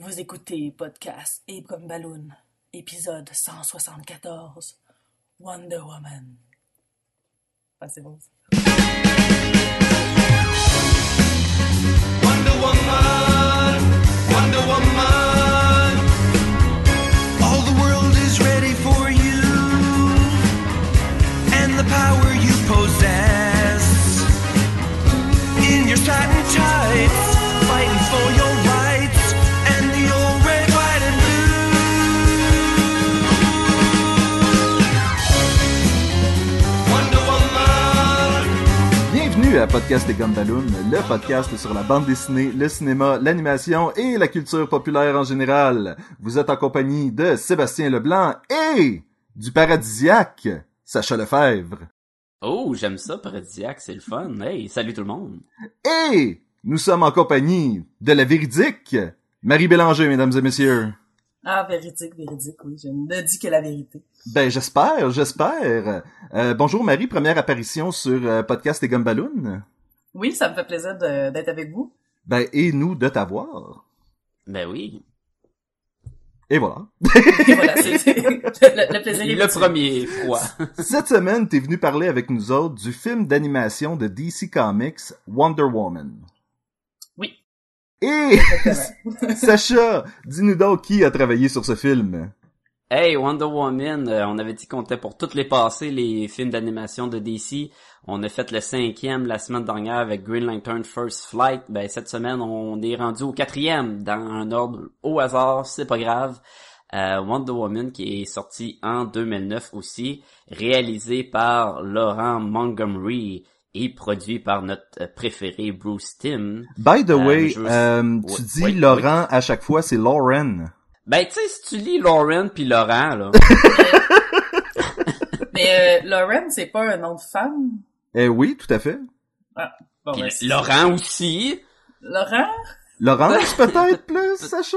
Vous écoutez podcast Abe comme Balloon, épisode 174, Wonder Woman. Ah, c'est bon. ça. Wonder Woman, Wonder Woman. All the world is ready for you and the power you possess. In your satin à Podcast des Gumballoon, le podcast sur la bande dessinée, le cinéma, l'animation et la culture populaire en général. Vous êtes en compagnie de Sébastien Leblanc et du paradisiaque Sacha Lefebvre. Oh, j'aime ça, paradisiaque, c'est le fun. Hey, salut tout le monde. Et nous sommes en compagnie de la véridique Marie Bélanger, mesdames et messieurs. Ah, véridique, véridique, oui, je ne dis que la vérité. Ben j'espère, j'espère. Euh, bonjour Marie, première apparition sur euh, Podcast des Gumballoon. Oui, ça me fait plaisir d'être avec vous. Ben et nous de t'avoir. Ben oui. Et voilà. Et voilà, c'est le, le plaisir est Le premier fois. Cette semaine, t'es venu parler avec nous autres du film d'animation de DC Comics Wonder Woman. Et. Sacha, dis-nous donc qui a travaillé sur ce film? Hey, Wonder Woman, euh, on avait dit qu'on était pour toutes les passées, les films d'animation de DC. On a fait le cinquième la semaine dernière avec Green Lantern First Flight. Ben, cette semaine, on est rendu au quatrième dans un ordre au hasard, c'est pas grave. Euh, Wonder Woman qui est sorti en 2009 aussi, réalisé par Laurent Montgomery et produit par notre euh, préféré Bruce Timm. By the Euh, way, veux- euh, Oui, tu dis oui, Laurent à chaque fois, c'est Lauren. Ben, tu sais, si tu lis Lauren puis Laurent, là, Mais euh, Lauren, c'est pas un nom de femme? Eh oui, tout à fait. Bon, puis ben, Laurent aussi, Laurent? Laurence peut-être plus, Sacha?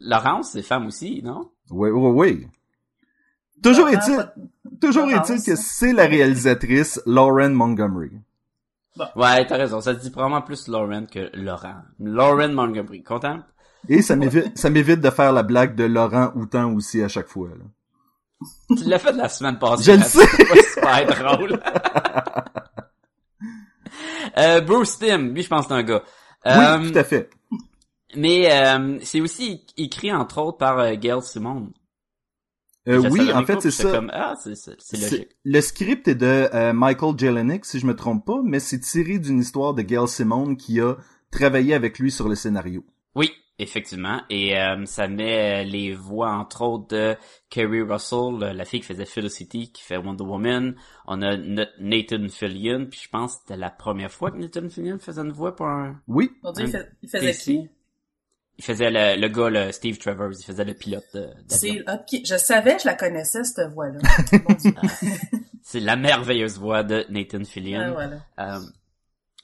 Laurence, c'est femme aussi, non? Oui, oui, oui. Toujours est-il, toujours est-il que c'est la réalisatrice Lauren Montgomery. Ouais, t'as raison, ça se dit probablement plus Lauren que Laurent. Lauren Montgomery, content? Et ça m'évite, ça m'évite de faire la blague de Laurent Houtan aussi à chaque fois. là. Tu l'as fait la semaine passée. Je le sais. C'est pas super drôle. euh, Bruce Timm, lui, je pense que c'est un gars. Euh, Oui, tout à fait. Mais euh, c'est aussi écrit, entre autres, par euh, Gail Simone. Euh, oui, en fait, c'est ça. Comme, ah, C'est- logique. Le script est de euh, Michael Jelenic, si je me trompe pas, mais c'est tiré d'une histoire de Gail Simone qui a travaillé avec lui sur le scénario. Oui, effectivement. Et euh, ça met les voix, entre autres, de Kerry Russell, la fille qui faisait Felicity, qui fait Wonder Woman. On a Nathan Fillion, puis je pense que c'était la première fois que Nathan Fillion faisait une voix pour un... Oui, il, faisait qui? Il faisait le, le gars, le Steve Travers, il faisait le pilote de-. C'est, je savais, je la connaissais, cette voix-là. Dieu. C'est la merveilleuse voix de Nathan Fillion. Ah, voilà. Euh,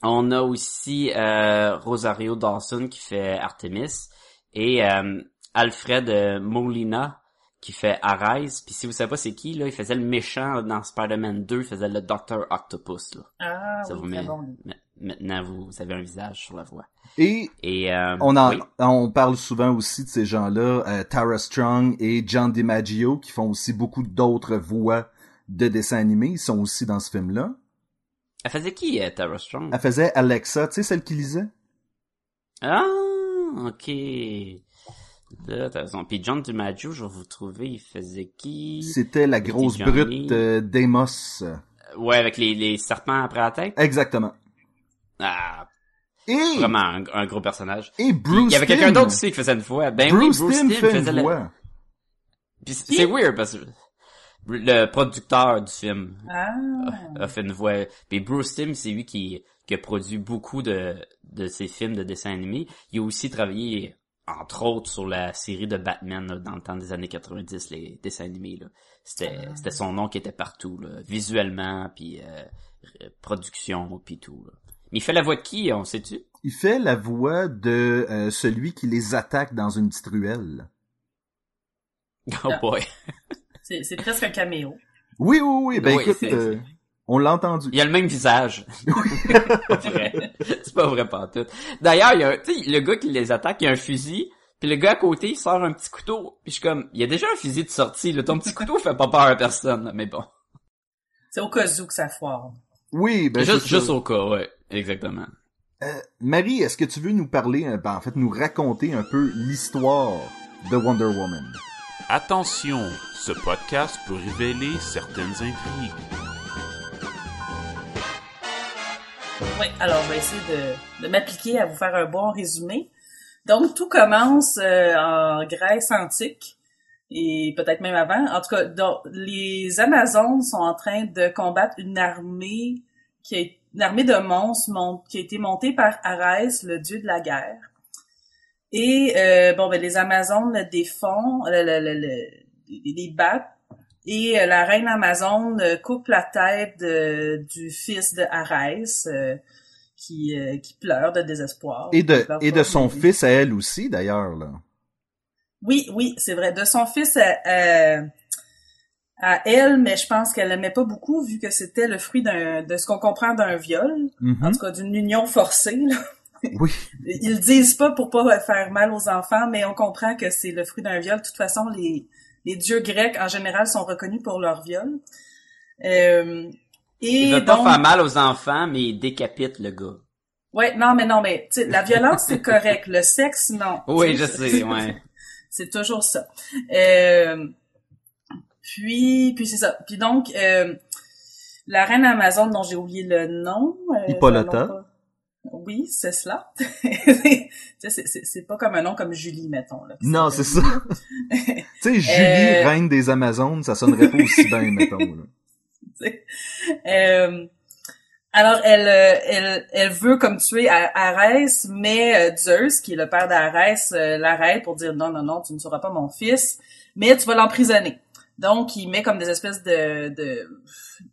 on a aussi euh, Rosario Dawson qui fait Artemis et euh, Alfred euh, Molina qui fait Arise. Puis si vous savez pas c'est qui, là, il faisait le méchant dans Spider-Man 2, il faisait le Dr. Octopus. Là. Ah, Ça oui, vous très met... bon. Ma- Maintenant, vous, vous avez un visage sur la voix. et Et euh, on en, oui. on parle souvent aussi de ces gens-là, euh, Tara Strong et John DiMaggio, qui font aussi beaucoup d'autres voix de dessins animés. Ils sont aussi dans ce film-là. Elle faisait qui, euh, Tara Strong? Elle faisait Alexa, tu sais, celle qui lisait? Ah, ok. Là, t'as raison. Puis John DiMaggio, je vais vous trouver, il faisait qui? C'était la grosse brute d'Amos. Ouais, avec les, les serpents après la tête? Exactement. Ah, Et, vraiment un, un gros personnage. et Bruce Il y avait quelqu'un d'autre aussi qui faisait une voix. Ben Bruce, oui, Bruce Timm faisait une la- voix. Puis c'est weird parce que le producteur du film Ah. a fait une voix. Puis Bruce Timm, c'est lui qui, qui a produit beaucoup de, de ses films de dessins animés. Il a aussi travaillé, entre autres, sur la série de Batman là, dans le temps des années 90, les dessins animés. là. C'était Ah. c'était son nom qui était partout, là, visuellement, puis euh, euh, production, puis tout. là. Mais il fait la voix de qui, on sait-tu? Il fait la voix de euh, celui qui les attaque dans une petite ruelle. Oh Ah. boy. C'est, c'est presque un caméo. Oui, oui, oui. Ben Oui, écoute, euh, On l'a entendu. Il a le même visage. c'est pas vrai. C'est pas vrai pas tout. D'ailleurs, il y a, un- tu sais, le gars qui les attaque, il a un fusil, puis le gars à côté, il sort un petit couteau. Puis je suis comme, il y a déjà un fusil de sortie, là. Ton petit couteau fait pas peur à personne, là, mais bon. C'est au cas où que ça foire. Oui, ben juste, juste au cas, ouais. Exactement. Euh, Marie, est-ce que tu veux nous parler, euh, ben, en fait, nous raconter un peu l'histoire de Wonder Woman? Attention, ce podcast peut révéler certaines intrigues. Oui, alors je vais essayer de, de m'appliquer à vous faire un bon résumé. Donc, tout commence euh, en Grèce antique et peut-être même avant. En tout cas, donc, les Amazones sont en train de combattre une armée qui est une armée de monstres mon- qui a été montée par Arès, le dieu de la guerre. Et euh, bon, ben, les Amazones le défont, le, le, le, le- les- battent. Et euh, la reine Amazone euh, coupe la tête de- du fils de Arès, euh, qui, euh, qui pleure de désespoir. Et de, et de son fils à elle aussi, d'ailleurs, là. Oui, oui, c'est vrai. De son fils à, à, elle, mais je pense qu'elle l'aimait pas beaucoup vu que c'était le fruit d'un, de ce qu'on comprend d'un viol, Mhm. en tout cas d'une union forcée. Là. Oui. Ils disent pas pour pas faire mal aux enfants, mais on comprend que c'est le fruit d'un viol. De toute façon, les, les dieux grecs en général sont reconnus pour leur viol. Euh, et Il veut donc, pas faire mal aux enfants, mais il décapite le gars. ouais, non, mais non, mais la violence c'est correct, le sexe non. Oui, je sais, ouais. C'est toujours ça. Euh, puis, puis c'est ça. Puis donc, euh, la reine Amazon dont j'ai oublié le nom. euh, Hippolyta. pas- Oui, c'est cela. C'est- pas comme un nom comme Julie, mettons. Là, Non, c'est ça. tu sais, Julie, Euh, reine des Amazones, ça sonnerait pas aussi bien, mettons, là. Euh, alors, elle, elle, elle veut comme tuer Arès, mais Zeus, qui est le père d'Arès, l'arrête pour dire non, non, non, tu ne seras pas mon fils, mais tu vas l'emprisonner. Donc, il met comme des espèces de, de,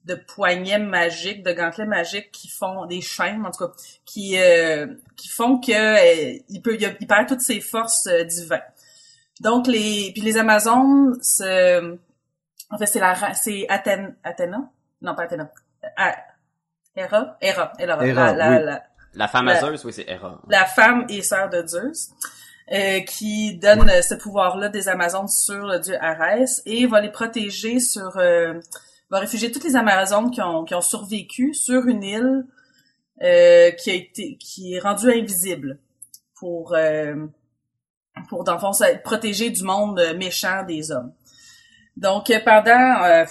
de poignets magiques, de gantelets magiques qui font des chaînes, en tout cas, qui, euh, qui font que euh, il peut, il, a- il perd toutes ses forces euh, divines. Donc, les, puis les Amazones, se, en fait, c'est la, c'est Athènes, Athéna? Non, pas Athéna. Ah, Héra? Héra. Héra. Héra, la, la, oui. la, La femme à La- Zeus, oui, c'est Hera. la femme et sœur de Zeus, euh, qui donne ce pouvoir-là des Amazones sur le dieu Arès et va les protéger sur, euh, va réfugier toutes les Amazones qui ont, qui ont survécu sur une île euh, qui a été, qui est rendue invisible pour, euh, pour dans le fond, être protégée du monde méchant des hommes. Donc euh, pendant euh,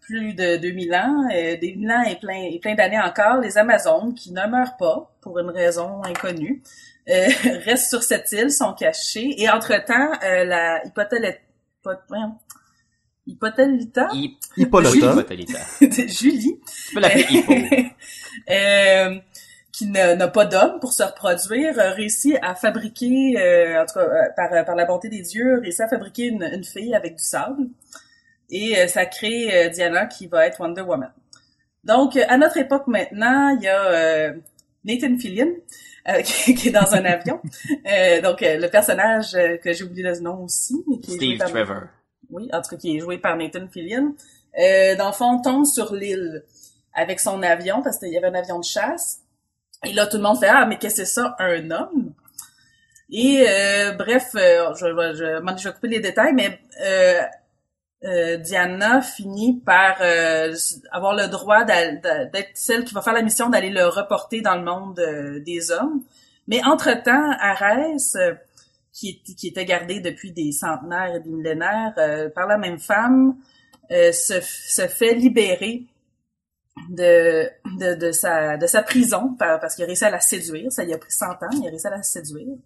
plus de 2000 ans, euh, 2000 ans et plein, et plein d'années encore, les Amazones, qui ne meurent pas pour une raison inconnue, euh, restent sur cette île, sont cachés, et entre-temps, euh, la Hippotélita, voyons, Hippotélita, Hi- Hippolyta. Hippolyta. de Julie, Tu peux l'appeler Hippo. euh, qui n'a pas d'homme pour se reproduire, a réussi à fabriquer, euh, en tout cas euh, par, par la bonté des dieux, a réussi à fabriquer une, une fille avec du sable. Et euh, ça crée euh, Diana qui va être Wonder Woman. Donc, euh, à notre époque maintenant, il y a euh, Nathan Fillion euh, qui, qui est dans un avion. Euh, donc, euh, le personnage euh, que j'ai oublié le nom aussi, mais qui est joué Steve par- Trevor. oui, en tout cas qui est joué par Nathan Fillion, euh, dans le fond, tombe sur l'île avec son avion, parce qu'il y avait un avion de chasse. Et là, tout le monde fait « Ah, mais qu'est-ce que c'est ça, un homme? » Et euh, bref, euh, je, je, moi, je vais couper les détails, mais euh, Diana finit par euh, avoir le droit d'être celle qui va faire la mission d'aller le reporter dans le monde euh, des hommes. Mais entre-temps, Arès, euh, qui, était gardé depuis des centenaires et des millénaires euh, par la même femme, se, se fait libérer de, de, de, sa, de sa prison par- parce qu'il a réussi à la séduire. Ça lui a pris 100 ans, il a réussi à la séduire.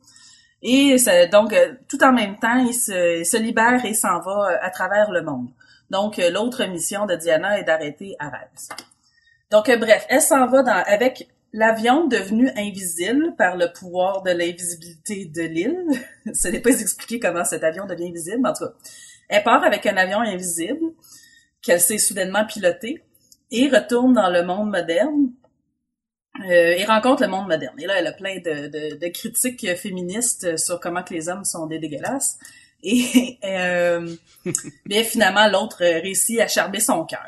Et donc, euh, tout en même temps, il se, libère et s'en va euh, à travers le monde. Donc, euh, l'autre mission de Diana est d'arrêter Arès. Donc, bref, elle s'en va dans, avec l'avion devenu invisible par le pouvoir de l'invisibilité de l'île. Ce n'est pas expliqué comment cet avion devient invisible, mais en tout cas. Elle part avec un avion invisible qu'elle s'est soudainement piloté et retourne dans le monde moderne euh, et rencontre le monde moderne. Et là, elle a plein de, de, de critiques féministes sur comment que les hommes sont des dégueulasses. Et euh, mais finalement, l'autre réussit à charmer son cœur.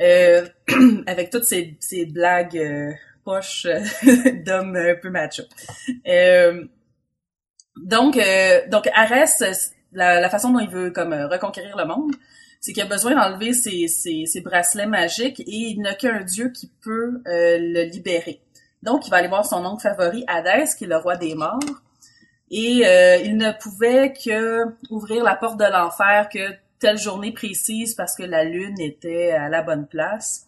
euh, avec toutes ces, ces blagues euh, poches d'hommes un peu macho. Euh, donc, euh, donc Arès, la, la façon dont il veut comme reconquérir le monde, c'est qu'il a besoin d'enlever ses, ses, bracelets magiques et il n'a qu'un dieu qui peut euh, le libérer. Donc, il va aller voir son oncle favori, Hadès, qui est le roi des morts. Et euh, il ne pouvait que ouvrir la porte de l'enfer que telle journée précise parce que la lune était à la bonne place.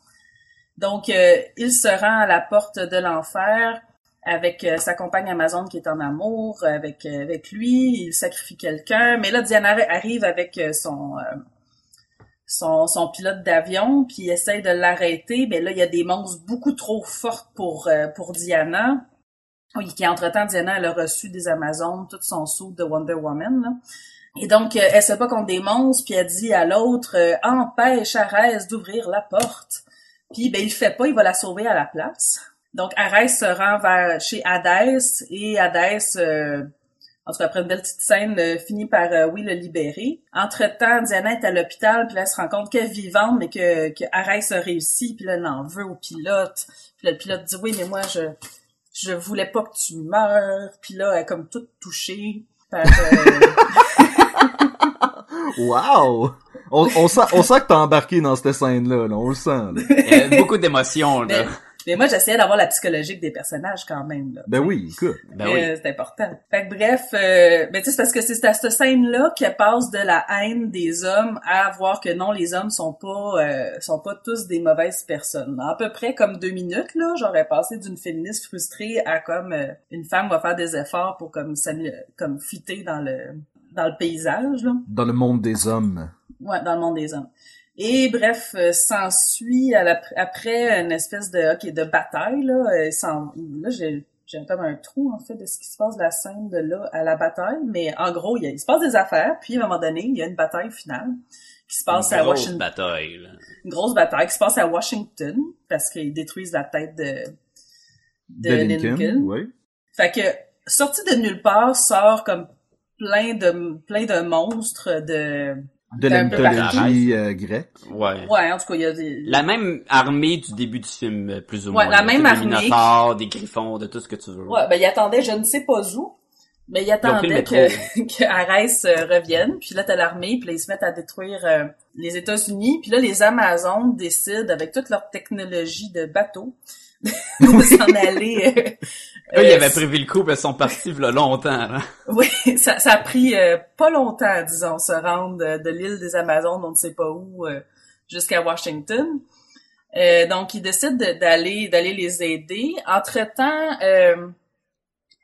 Donc, euh, il se rend à la porte de l'enfer avec sa compagne Amazon qui est en amour avec avec lui. Il sacrifie quelqu'un, mais là Diana arrive avec son son, pilote d'avion, puis il essaye de l'arrêter. Mais là, il y a des monstres beaucoup trop fortes pour euh, pour Diana. Oui, qui entre-temps, Diana, elle a reçu des Amazones, tout son saut de Wonder Woman. Là. Et donc, euh, elle se bat contre des monstres, puis elle dit à l'autre euh, Empêche Arès d'ouvrir la porte ». Puis, ben, il fait pas, il va la sauver à la place. Donc, Arès se rend vers chez Hadès, et Hadès, euh, en tout cas, après une belle petite scène, euh, finit par, euh, oui, le libérer. Entre-temps, Diana est à l'hôpital, puis là, elle se rend compte qu'elle est vivante, mais que, que Arès a réussi, puis là, elle en veut au pilote. Puis là, le pilote dit « Oui, mais moi, je je voulais pas que tu meurs. » Puis là, elle est comme toute touchée par... euh, Wow! On, on sent, on sent que t'as embarqué dans cette scène-là, là. on le sent. Là. Il y a beaucoup d'émotions, là. mais, mais moi, j'essayais d'avoir la psychologique des personnages quand même. Là. Ben oui, écoute. Ben oui. Euh, c'est important. Fait que bref, euh, ben tu sais, c'est parce que c'est à cette scène-là qu'elle passe de la haine des hommes à voir que non, les hommes sont pas euh, sont pas tous des mauvaises personnes. À peu près comme deux minutes, là, j'aurais passé d'une féministe frustrée à comme euh, une femme va faire des efforts pour comme comme fitter dans le dans le paysage, là. Dans le monde des hommes. Ouais, dans le monde des hommes. Et bref, euh, s'ensuit à la- après une espèce de ok de bataille là. euh, là, j'ai j'ai comme un trou en fait de ce qui se passe de la scène de là à la bataille, mais en gros, il, y a- il se passe des affaires, puis à un moment donné, il y a une bataille finale qui se passe Une à grosse Washington, bataille, là. une grosse bataille qui se passe à Washington parce qu'ils détruisent la tête de de, De Lincoln, Lincoln. oui. Fait que sorti de nulle part sort comme plein de plein de monstres de De la mythologie euh, grecque. Ouais. ouais en tout cas il y a des La même armée du début du film, euh, plus ou Ouais, moins. la là. même Des armée. Minotaures, des griffons, de tout ce que tu veux. Ouais, ben il attendait, je ne sais pas où, mais il attendait que, que Arès euh, revienne. Puis là, t'as l'armée, puis là, ils se mettent à détruire euh, les États-Unis. Puis là, les Amazones décident, avec toute leur technologie de bateau, de s'en aller. Eux, ils euh, avaient prévu le coup, mais ils sont partis là, longtemps. Là. Oui, ça, ça a pris euh, pas longtemps, disons, se rendre de l'île des Amazones, on ne sait pas où, euh, jusqu'à Washington. Euh, donc, ils décident de- d'aller d'aller les aider. Entre-temps, euh,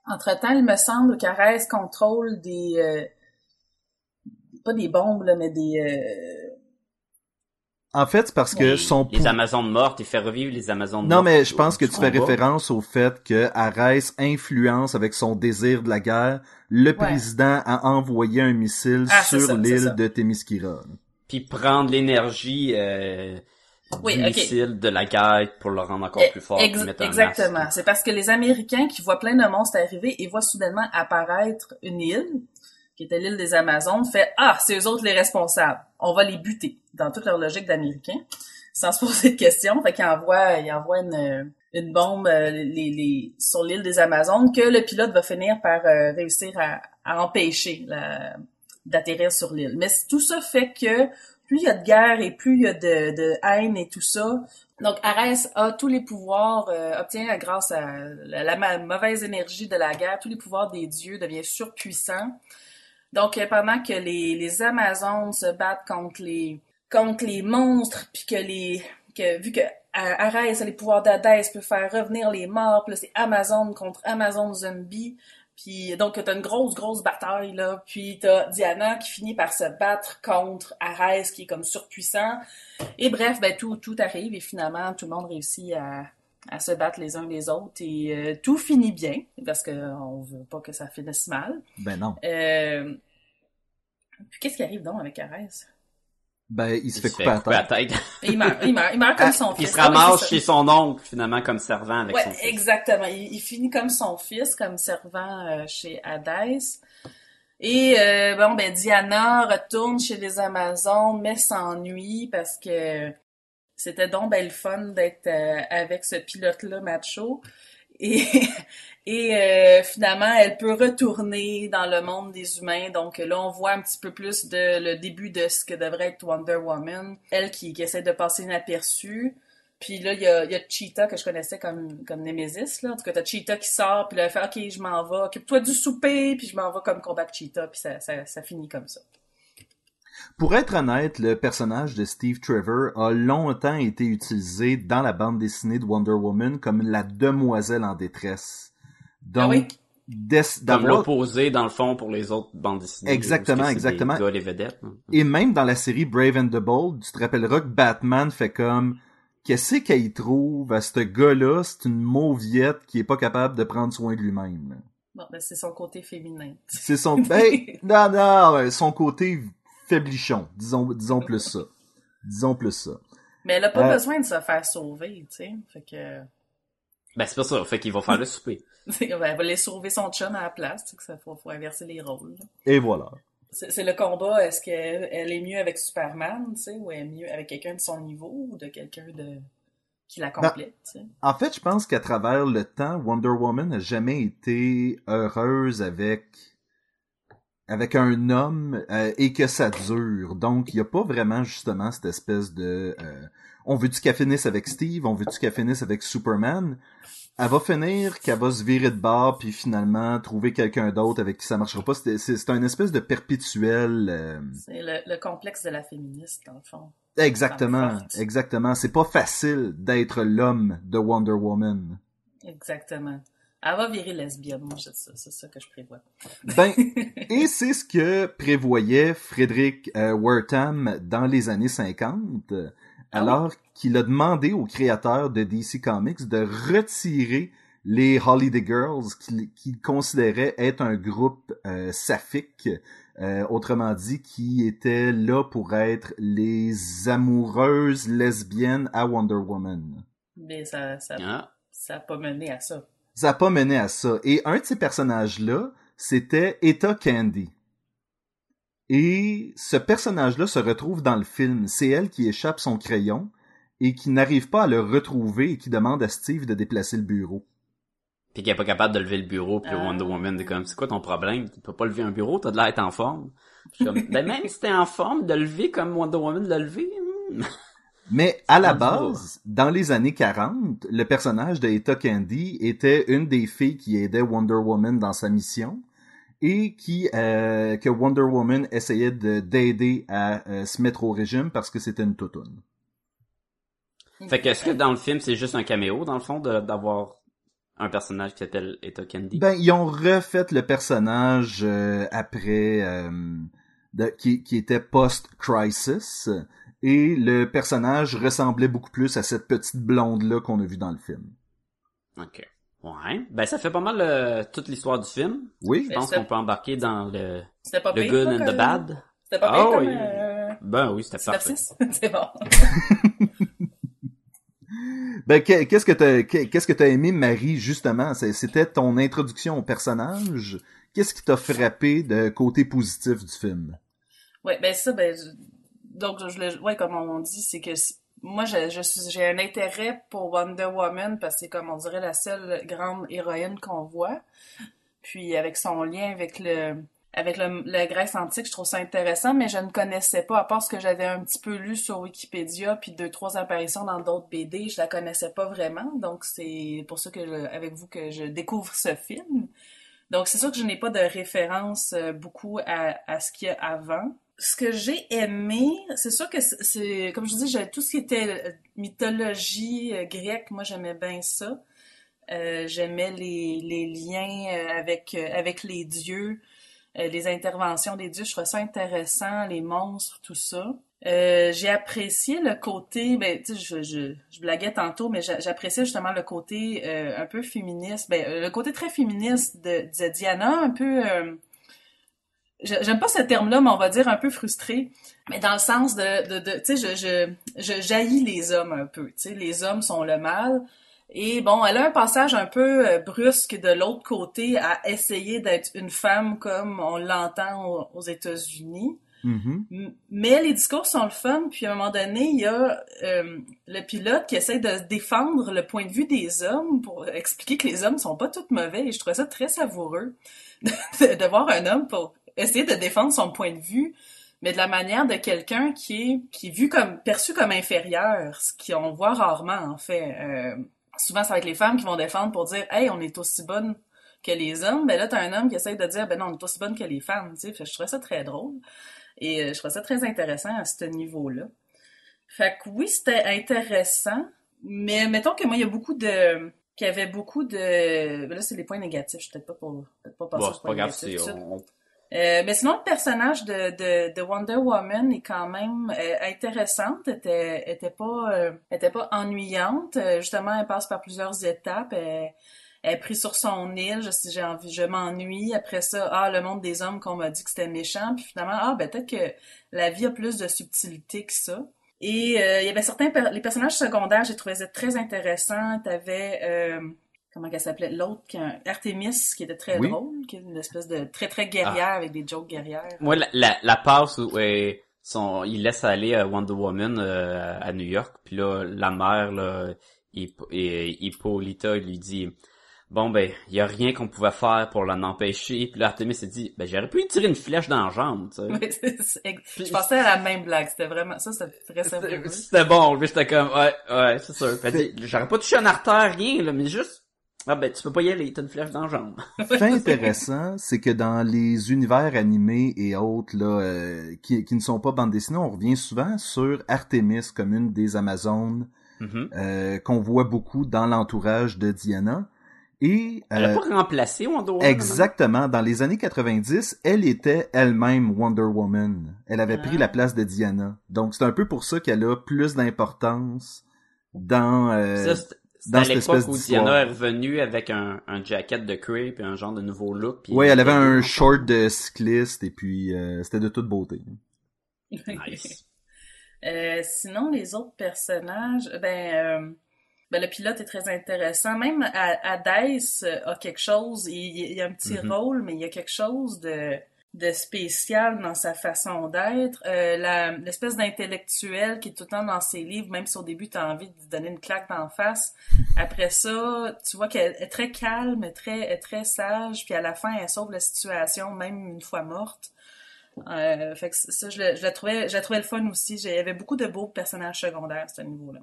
entre-temps, il me semble qu'Arès contrôle des... euh, pas des bombes, là, mais des... En fait, c'est parce que Les- son Les pou- Amazones mortes, il fait revivre les Amazones Non, mortes. mais je pense que tu fais référence au fait que Arès influence avec son désir de la guerre le président à envoyer un missile Ah, sur l'île de Témiskyra. Puis prendre l'énergie euh, Oui, du missile, de la guerre, pour le rendre encore Eh, plus fort. ex- exactement. C'est parce que les Américains qui voient plein de monstres arriver et voient soudainement apparaître une île, qui était l'île des Amazones, fait Ah, c'est eux autres les responsables. On va les buter. Dans toute leur logique d'Américains, sans se poser de questions. Fait qu'ils envoient, ils envoient une, une bombe euh, les, les, sur l'île des Amazones que le pilote va finir par euh, réussir à, à empêcher d'atterrir sur l'île. Mais tout ça fait que plus il y a de guerre et plus il y a de, de haine et tout ça, donc Arès a tous les pouvoirs, euh, obtient grâce à la, la ma- mauvaise énergie de la guerre, tous les pouvoirs des dieux, devient surpuissant. Donc euh, pendant que les, les Amazones se battent contre les contre les monstres, puis que les que vu que Arès a les pouvoirs d'Hadès peut faire revenir les morts, puis c'est Amazon contre Amazon zombie. Puis donc t'as une grosse grosse bataille là, puis t'as Diana qui finit par se battre contre Arès qui est comme surpuissant. Et bref, ben tout tout arrive et finalement tout le monde réussit à à se battre les uns les autres et euh, tout finit bien parce que on veut pas que ça finisse mal. Ben non. Euh... Puis qu'est-ce qui arrive donc avec Arès? Ben, il se Il fait se couper la tête. Il meurt, il meurt, il meurt comme son Puis il fils. se Ah ramasse chez son oncle, finalement, comme servant avec Ouais, son fils. exactement. Il, il finit comme son fils, comme servant euh, chez Hadès. Et euh, bon, ben Diana retourne chez les Amazones, mais s'ennuie parce que c'était donc ben le fun d'être euh, avec ce pilote-là macho. Et, euh, finalement, elle peut retourner dans le monde des humains. Donc là, on voit un petit peu plus de le début de ce que devrait être Wonder Woman. Elle qui, essaie de passer inaperçue. Puis là, il y a, Cheetah que je connaissais comme, comme Nemesis. Là. En tout cas, t'as Cheetah qui sort, puis là, elle fait « Ok, je m'en vais, occupe-toi du souper », puis je m'en vais comme combattre Cheetah, puis ça, ça finit comme ça. Pour être honnête, le personnage de Steve Trevor a longtemps été utilisé dans la bande dessinée de Wonder Woman comme la demoiselle en détresse. Donc, Ah oui? des- Comme d'avoir l'opposé, dans le fond, pour les autres bandes dessinées. Exactement, exactement. Des gars, les vedettes. hein? Et même dans la série Brave and the Bold, tu te rappelleras que Batman fait comme qu'est-ce qu'elle y trouve à ce gars-là, c'est une mauviette qui est pas capable de prendre soin de lui-même. Bon, ben c'est son côté féminin. C'est son ben, non non, son côté faiblichon, disons disons plus ça. Disons plus ça. Mais elle a pas Euh. besoin de se faire sauver, tu sais. Fait que... Ben, c'est pas ça. Fait qu'il va faire le souper. elle va aller sauver son chum à la place, tu sais, que ça faut, faut inverser les rôles. là. Et voilà. C'est le combat, est-ce qu'elle elle est mieux avec Superman, tu sais, ou elle est mieux avec quelqu'un de son niveau, ou de quelqu'un de qui la complète, tu sais? En fait, je pense qu'à travers le temps, Wonder Woman n'a jamais été heureuse avec avec un homme euh, et que ça dure. Donc, il n'y a pas vraiment justement cette espèce de euh, on veut-tu qu'elle finisse avec Steve, on veut-tu qu'elle finisse avec Superman. Elle va finir qu'elle va se virer de bord puis finalement trouver quelqu'un d'autre avec qui ça marchera pas. C'est un espèce de perpétuel euh, C'est le, le complexe de la féministe, dans le fond. exactement, exactement. C'est pas facile d'être l'homme de Wonder Woman. Exactement. Elle va virer lesbienne, moi, c'est ça, c'est ça que je prévois. Ben, et c'est ce que prévoyait Frédéric euh, Wertham dans les années 50, euh, Ah alors qu'il a demandé aux créateurs de DC Comics de retirer les Holiday Girls qu'il qu'il considérait être un groupe euh, saphique, euh, autrement dit, qui était là pour être les amoureuses lesbiennes à Wonder Woman. Mais ça, ça, Ah. ça a pas mené à ça. Ça a pas mené à ça. Et un de ces personnages-là, c'était Etta Candy. Et ce personnage-là se retrouve dans le film. C'est elle qui échappe son crayon et qui n'arrive pas à le retrouver et qui demande à Steve de déplacer le bureau. Puis qu'il est pas capable de lever le bureau, puis le Ah. Wonder Woman est comme, c'est quoi ton problème? Tu peux pas lever un bureau, t'as de l'air d'être en forme. Je suis comme, ben même si t'es en forme, de lever comme Wonder Woman l'a levé, hmm. Mais à la base, dans les années 40, le personnage de Etta Candy était une des filles qui aidait Wonder Woman dans sa mission et qui euh, que Wonder Woman essayait de- d'aider à euh, se mettre au régime parce que c'était une toutoune. Fait que est-ce que dans le film, c'est juste un caméo, dans le fond, d'avoir un personnage qui s'appelle Etta Candy? Ben, ils ont refait le personnage euh, après, euh, de- qui, qui était post-crisis, et le personnage ressemblait beaucoup plus à cette petite blonde-là qu'on a vue dans le film. Ok. Ouais. Ben, ça fait pas mal euh, toute l'histoire du film. Oui, Je pense c'est- qu'on peut embarquer dans le, pas le good ça, and the bad. C'était pas pire comme oui. euh, Ben oui, c'était parfait. C'est bon. Ben, que- qu'est-ce que t'as, que- qu'est-ce que t'as aimé, Marie, justement? C'était ton introduction au personnage. Qu'est-ce qui t'a frappé de côté positif du film? Ouais, ben ça, ben donc comme on dit, c'est que moi je, je j'ai un intérêt pour Wonder Woman parce que c'est comme on dirait la seule grande héroïne qu'on voit. Puis avec son lien avec le avec la Grèce antique, je trouve ça intéressant, mais je ne connaissais pas, à part ce que j'avais un petit peu lu sur Wikipédia, puis deux, trois apparitions dans d'autres BD, je la connaissais pas vraiment, donc c'est pour ça que je- avec vous que je découvre ce film. Donc c'est sûr que je n'ai pas de référence euh, beaucoup à ce qu'il y a avant. Ce que j'ai aimé, c'est sûr que c'est- comme je dis, tout ce qui était euh, mythologie euh, grecque, moi j'aimais bien ça. Euh, j'aimais les, les liens avec, avec les dieux, les interventions des dieux, je trouvais ça intéressant, les monstres, tout ça. J'ai apprécié le côté, ben, tu sais, je, je, blaguais tantôt, mais j'a- j'appréciais justement le côté un peu féministe, ben, le côté très féministe de, Diana, un peu, j'aime pas ce terme-là, mais on va dire un peu frustré, mais dans le sens de, de, de tu sais, je, je, je jaillis les hommes un peu, tu sais, les hommes sont le mal, et bon, elle a un passage un peu euh, brusque de l'autre côté à essayer d'être une femme comme on l'entend aux, États-Unis. Mhm. M- Mais les discours sont le fun, puis à un moment donné, il y a euh, le pilote qui essaie de défendre le point de vue des hommes pour expliquer que les hommes sont pas tous mauvais, et je trouvais ça très savoureux de, de voir un homme pour essayer de défendre son point de vue, mais de la manière de quelqu'un qui est qui est vu comme perçu comme inférieur, ce qu'on voit rarement en fait. Euh, souvent, ça va être les femmes qui vont défendre pour dire, hey, on est aussi bonnes que les hommes. Ben là, t'as un homme qui essaie de dire, ben non, on est aussi bonnes que les femmes. Tu sais, je trouvais ça très drôle. Et euh, je trouvais ça très intéressant à ce niveau-là. Fait que oui, c'était intéressant, mais mettons que moi, il y a beaucoup de... qu'il y avait beaucoup de... ben Là, c'est les points négatifs, je suis peut-être pas pour... peut-être pas passer Bon, aux c'est points pas grave, négatifs, on- Euh, mais sinon, le personnage de, de, de Wonder Woman est quand même euh, intéressante, était, était pas, euh, était pas ennuyante. Euh, justement, elle passe par plusieurs étapes. Elle, elle est prise sur son île. Je, j'ai envie, je m'ennuie. Après ça, ah, le monde des hommes qu'on m'a dit que c'était méchant. Puis finalement, ah, ben peut-être que la vie a plus de subtilité que ça. Et euh, il y avait certains, les personnages secondaires, j'ai trouvé très intéressant. T'avais, euh, comment qu'elle s'appelait, l'autre, Artemis, qui était très Oui. drôle, qui est une espèce de très très guerrière avec des jokes guerrières. Moi, la, la, la passe où euh, son, il laisse aller euh, Wonder Woman euh, à New York, puis là, la mère, là, Hippolyta, lui dit Bon ben, il y a rien qu'on pouvait faire pour l'en empêcher. Puis là, Artemis s'est dit Ben j'aurais pu lui tirer une flèche dans la jambe, tu sais. Oui, je pensais à la même blague, c'était vraiment ça, c'était très savoureux. C'était bon, puis j'étais comme Ouais, ouais, c'est sûr. J'aurais pas touché un artère, rien, là, mais juste Ah ben tu peux pas y aller, t'as une flèche dans la jambe. fait intéressant, c'est que dans les univers animés et autres là, euh, qui, qui ne sont pas bande dessinée, on revient souvent sur Artemis comme une des Amazones Mhm. euh, qu'on voit beaucoup dans l'entourage de Diana. Et Elle a euh, pas remplacé Wonder Woman. exactement, dans les années 90, elle était elle-même Wonder Woman. Elle avait pris Ah. la place de Diana. Donc c'est un peu pour ça qu'elle a plus d'importance dans... euh, Ça, dans cette espèce où d'histoire. Diana est revenue avec un, un jacket de cuir puis un genre de nouveau look. puis Ouais, elle avait un short de cycliste et puis euh, c'était de toute beauté. Nice. Euh, sinon, les autres personnages, ben, euh, ben, le pilote est très intéressant. Même à- Hades euh, a quelque chose, il, il y a un petit Mhm. rôle, mais il y a quelque chose de, de spécial dans sa façon d'être. Euh, la- L'espèce d'intellectuel qui est tout le temps dans ses livres, même si au début tu as envie de lui donner une claque d'en face. Après ça, tu vois qu'elle est très calme, très, très sage, puis à la fin, elle sauve la situation, même une fois morte. Euh, fait que ça, je je le trouvais, le fun aussi. Il y avait beaucoup de beaux personnages secondaires à ce niveau-là.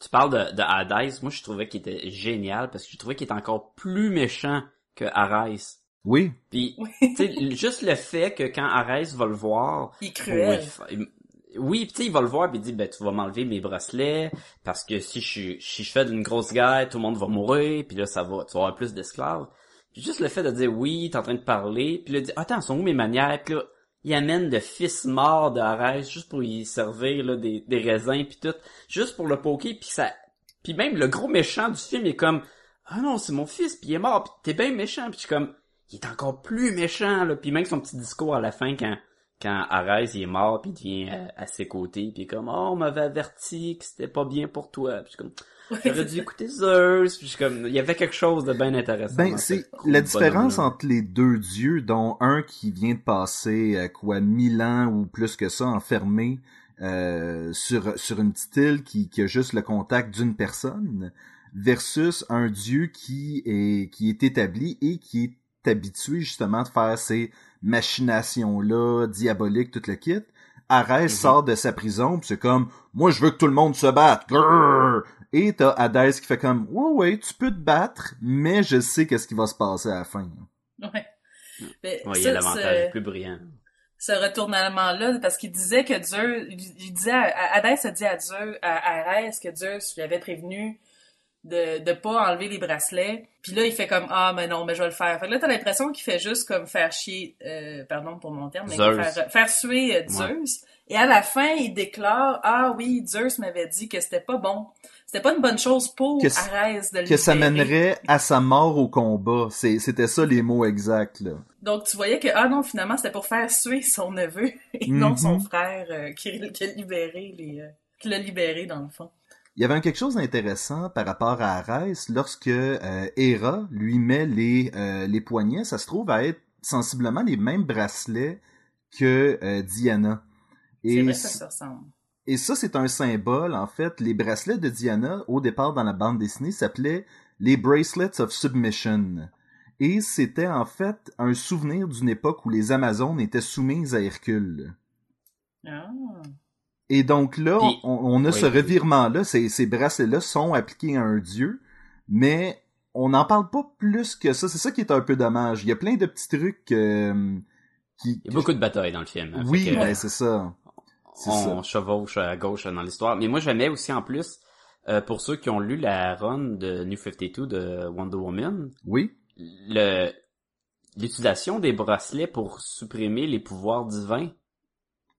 Tu parles de, de Hades, moi je trouvais qu'il était génial parce que je trouvais qu'il était encore plus méchant que Ares. Oui, Puis, tu sais, juste le fait que quand Ares va le voir, Il est cruel. oui, pis tu sais, il va le voir puis il dit, ben tu vas m'enlever mes bracelets parce que si je, suis- si je fais d'une grosse guerre, tout le monde va mourir, puis là ça va, tu vas avoir plus d'esclaves. Puis juste le fait de dire oui, t'es en train de parler, puis là il dit, attends, sont où mes manières, puis là il amène le fils mort de Ares juste pour y servir là, des, des raisins puis tout, juste pour le poker puis ça, puis même le gros méchant du film est comme, ah non c'est mon fils puis il est mort, puis t'es bien méchant, puis je suis comme il est encore plus méchant là. Puis même son petit discours à la fin quand quand Arès il est mort puis il devient euh, à ses côtés puis comme oh on m'avait averti que c'était pas bien pour toi. Puis comme j'aurais dû écouter Zeus puis comme il y avait quelque chose de bien intéressant Ben, c'est la différence entre les deux dieux, dont un qui vient de passer, euh, quoi, mille ans ou plus que ça, enfermé euh, sur, sur une petite île qui, qui a juste le contact d'une personne, versus un dieu qui est, qui est établi et qui est habitué justement de faire ces machinations-là, diaboliques, tout le kit. Arès Mhm. sort de sa prison, pis c'est comme, moi je veux que tout le monde se batte. Grrr! Et t'as Hades qui fait comme, ouais ouais, tu peux te battre, mais je sais qu'est-ce qui va se passer à la fin. Ouais. Mais Ouais, il y a l'avantage plus brillant ce retournement-là, parce qu'il disait que Zeus, il, disait, à, Hadès a dit à Zeus, à Arès que Zeus lui avait prévenu de, de pas enlever les bracelets. Puis là, il fait comme, ah, mais non, mais je vais le faire. Fait que là, t'as l'impression qu'il fait juste comme faire chier, euh, pardon pour mon terme, mais faire, faire suer euh, Zeus. Et à la fin, il déclare, ah oui, Zeus m'avait dit que c'était pas bon. C'était pas une bonne chose pour Que Arès de le Que ça mènerait à sa mort au combat. C'est- C'était ça les mots exacts, là. Donc, tu voyais que, ah non, finalement, c'était pour faire suer son neveu et non Mhm. son frère euh, qui, qui a libéré les, euh, qui l'a libéré, dans le fond. Il y avait quelque chose d'intéressant par rapport à Arès lorsque euh, Hera lui met les, euh, les poignets. Ça se trouve à être sensiblement les mêmes bracelets que euh, Diana. C'est Et vrai ça se ressemble. Et ça, c'est un symbole, en fait. Les bracelets de Diana, au départ dans la bande dessinée, s'appelaient les Bracelets of Submission. Et c'était en fait un souvenir d'une époque où les Amazones étaient soumises à Hercule. Ah. Et donc là, Puis- on, on a oui. ce revirement-là, ces, ces bracelets-là sont appliqués à un dieu, mais on n'en parle pas plus que ça. C'est ça qui est un peu dommage. Il y a plein de petits trucs euh, qui... Il y a beaucoup de batailles dans le film. hein, Oui, ben c'est ça. On ça. chevauche à gauche dans l'histoire. Mais moi, j'aimais aussi en plus, euh, pour ceux qui ont lu la run de New 52 de Wonder Woman, Oui. le l'utilisation des bracelets pour supprimer les pouvoirs divins,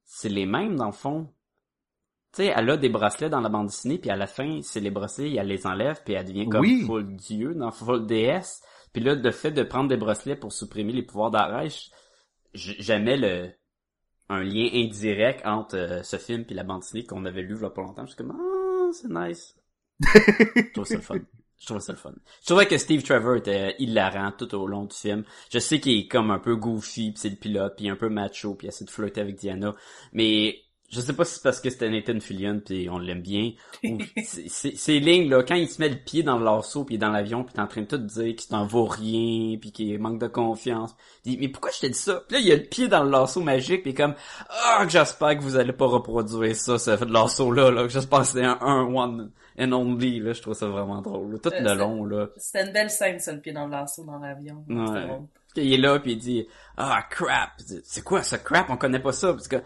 c'est les mêmes dans le fond. Tu sais, elle a des bracelets dans la bande dessinée, puis à la fin, c'est les bracelets, elle les enlève, puis elle devient comme Oui. full dieu, dans full déesse. Puis là, le fait de prendre des bracelets pour supprimer les pouvoirs d'Arèche, j'aimais le un lien indirect entre euh, ce film puis la bande dessinée qu'on avait lu il y a pas longtemps. Je suis comme ah, c'est nice. Je trouve ça le fun. Je trouvais ça le fun. Je trouvais que Steve Trevor était hilarant tout au long du film. Je sais qu'il est comme un peu goofy, pis c'est le pilote, puis un peu macho, puis il essaie de flirter avec Diana. Mais je sais pas si c'est parce que c'était Nathan Fillion, puis on l'aime bien. ou c'est- c'est- Ces lignes, là, quand il se met le pied dans le lasso, puis il est dans l'avion, puis t'es en train de tout dire qu'il t'en vaut rien, puis qu'il manque de confiance. Il dit, mais pourquoi je t'ai dit ça? Puis là, il a le pied dans le lasso magique, puis comme, ah, que j'espère que vous allez pas reproduire ça, ce lasso-là, là. que J'espère que c'était un, un one and only, là. Je trouve ça vraiment drôle. là. Tout Euh, le c'est- long, là. C'était une belle scène, ça, le pied dans le lasso dans l'avion. Ouais. Parce qu'il est là, puis il dit, ah, crap. C'est quoi ce crap? On connaît pas ça. Parce que,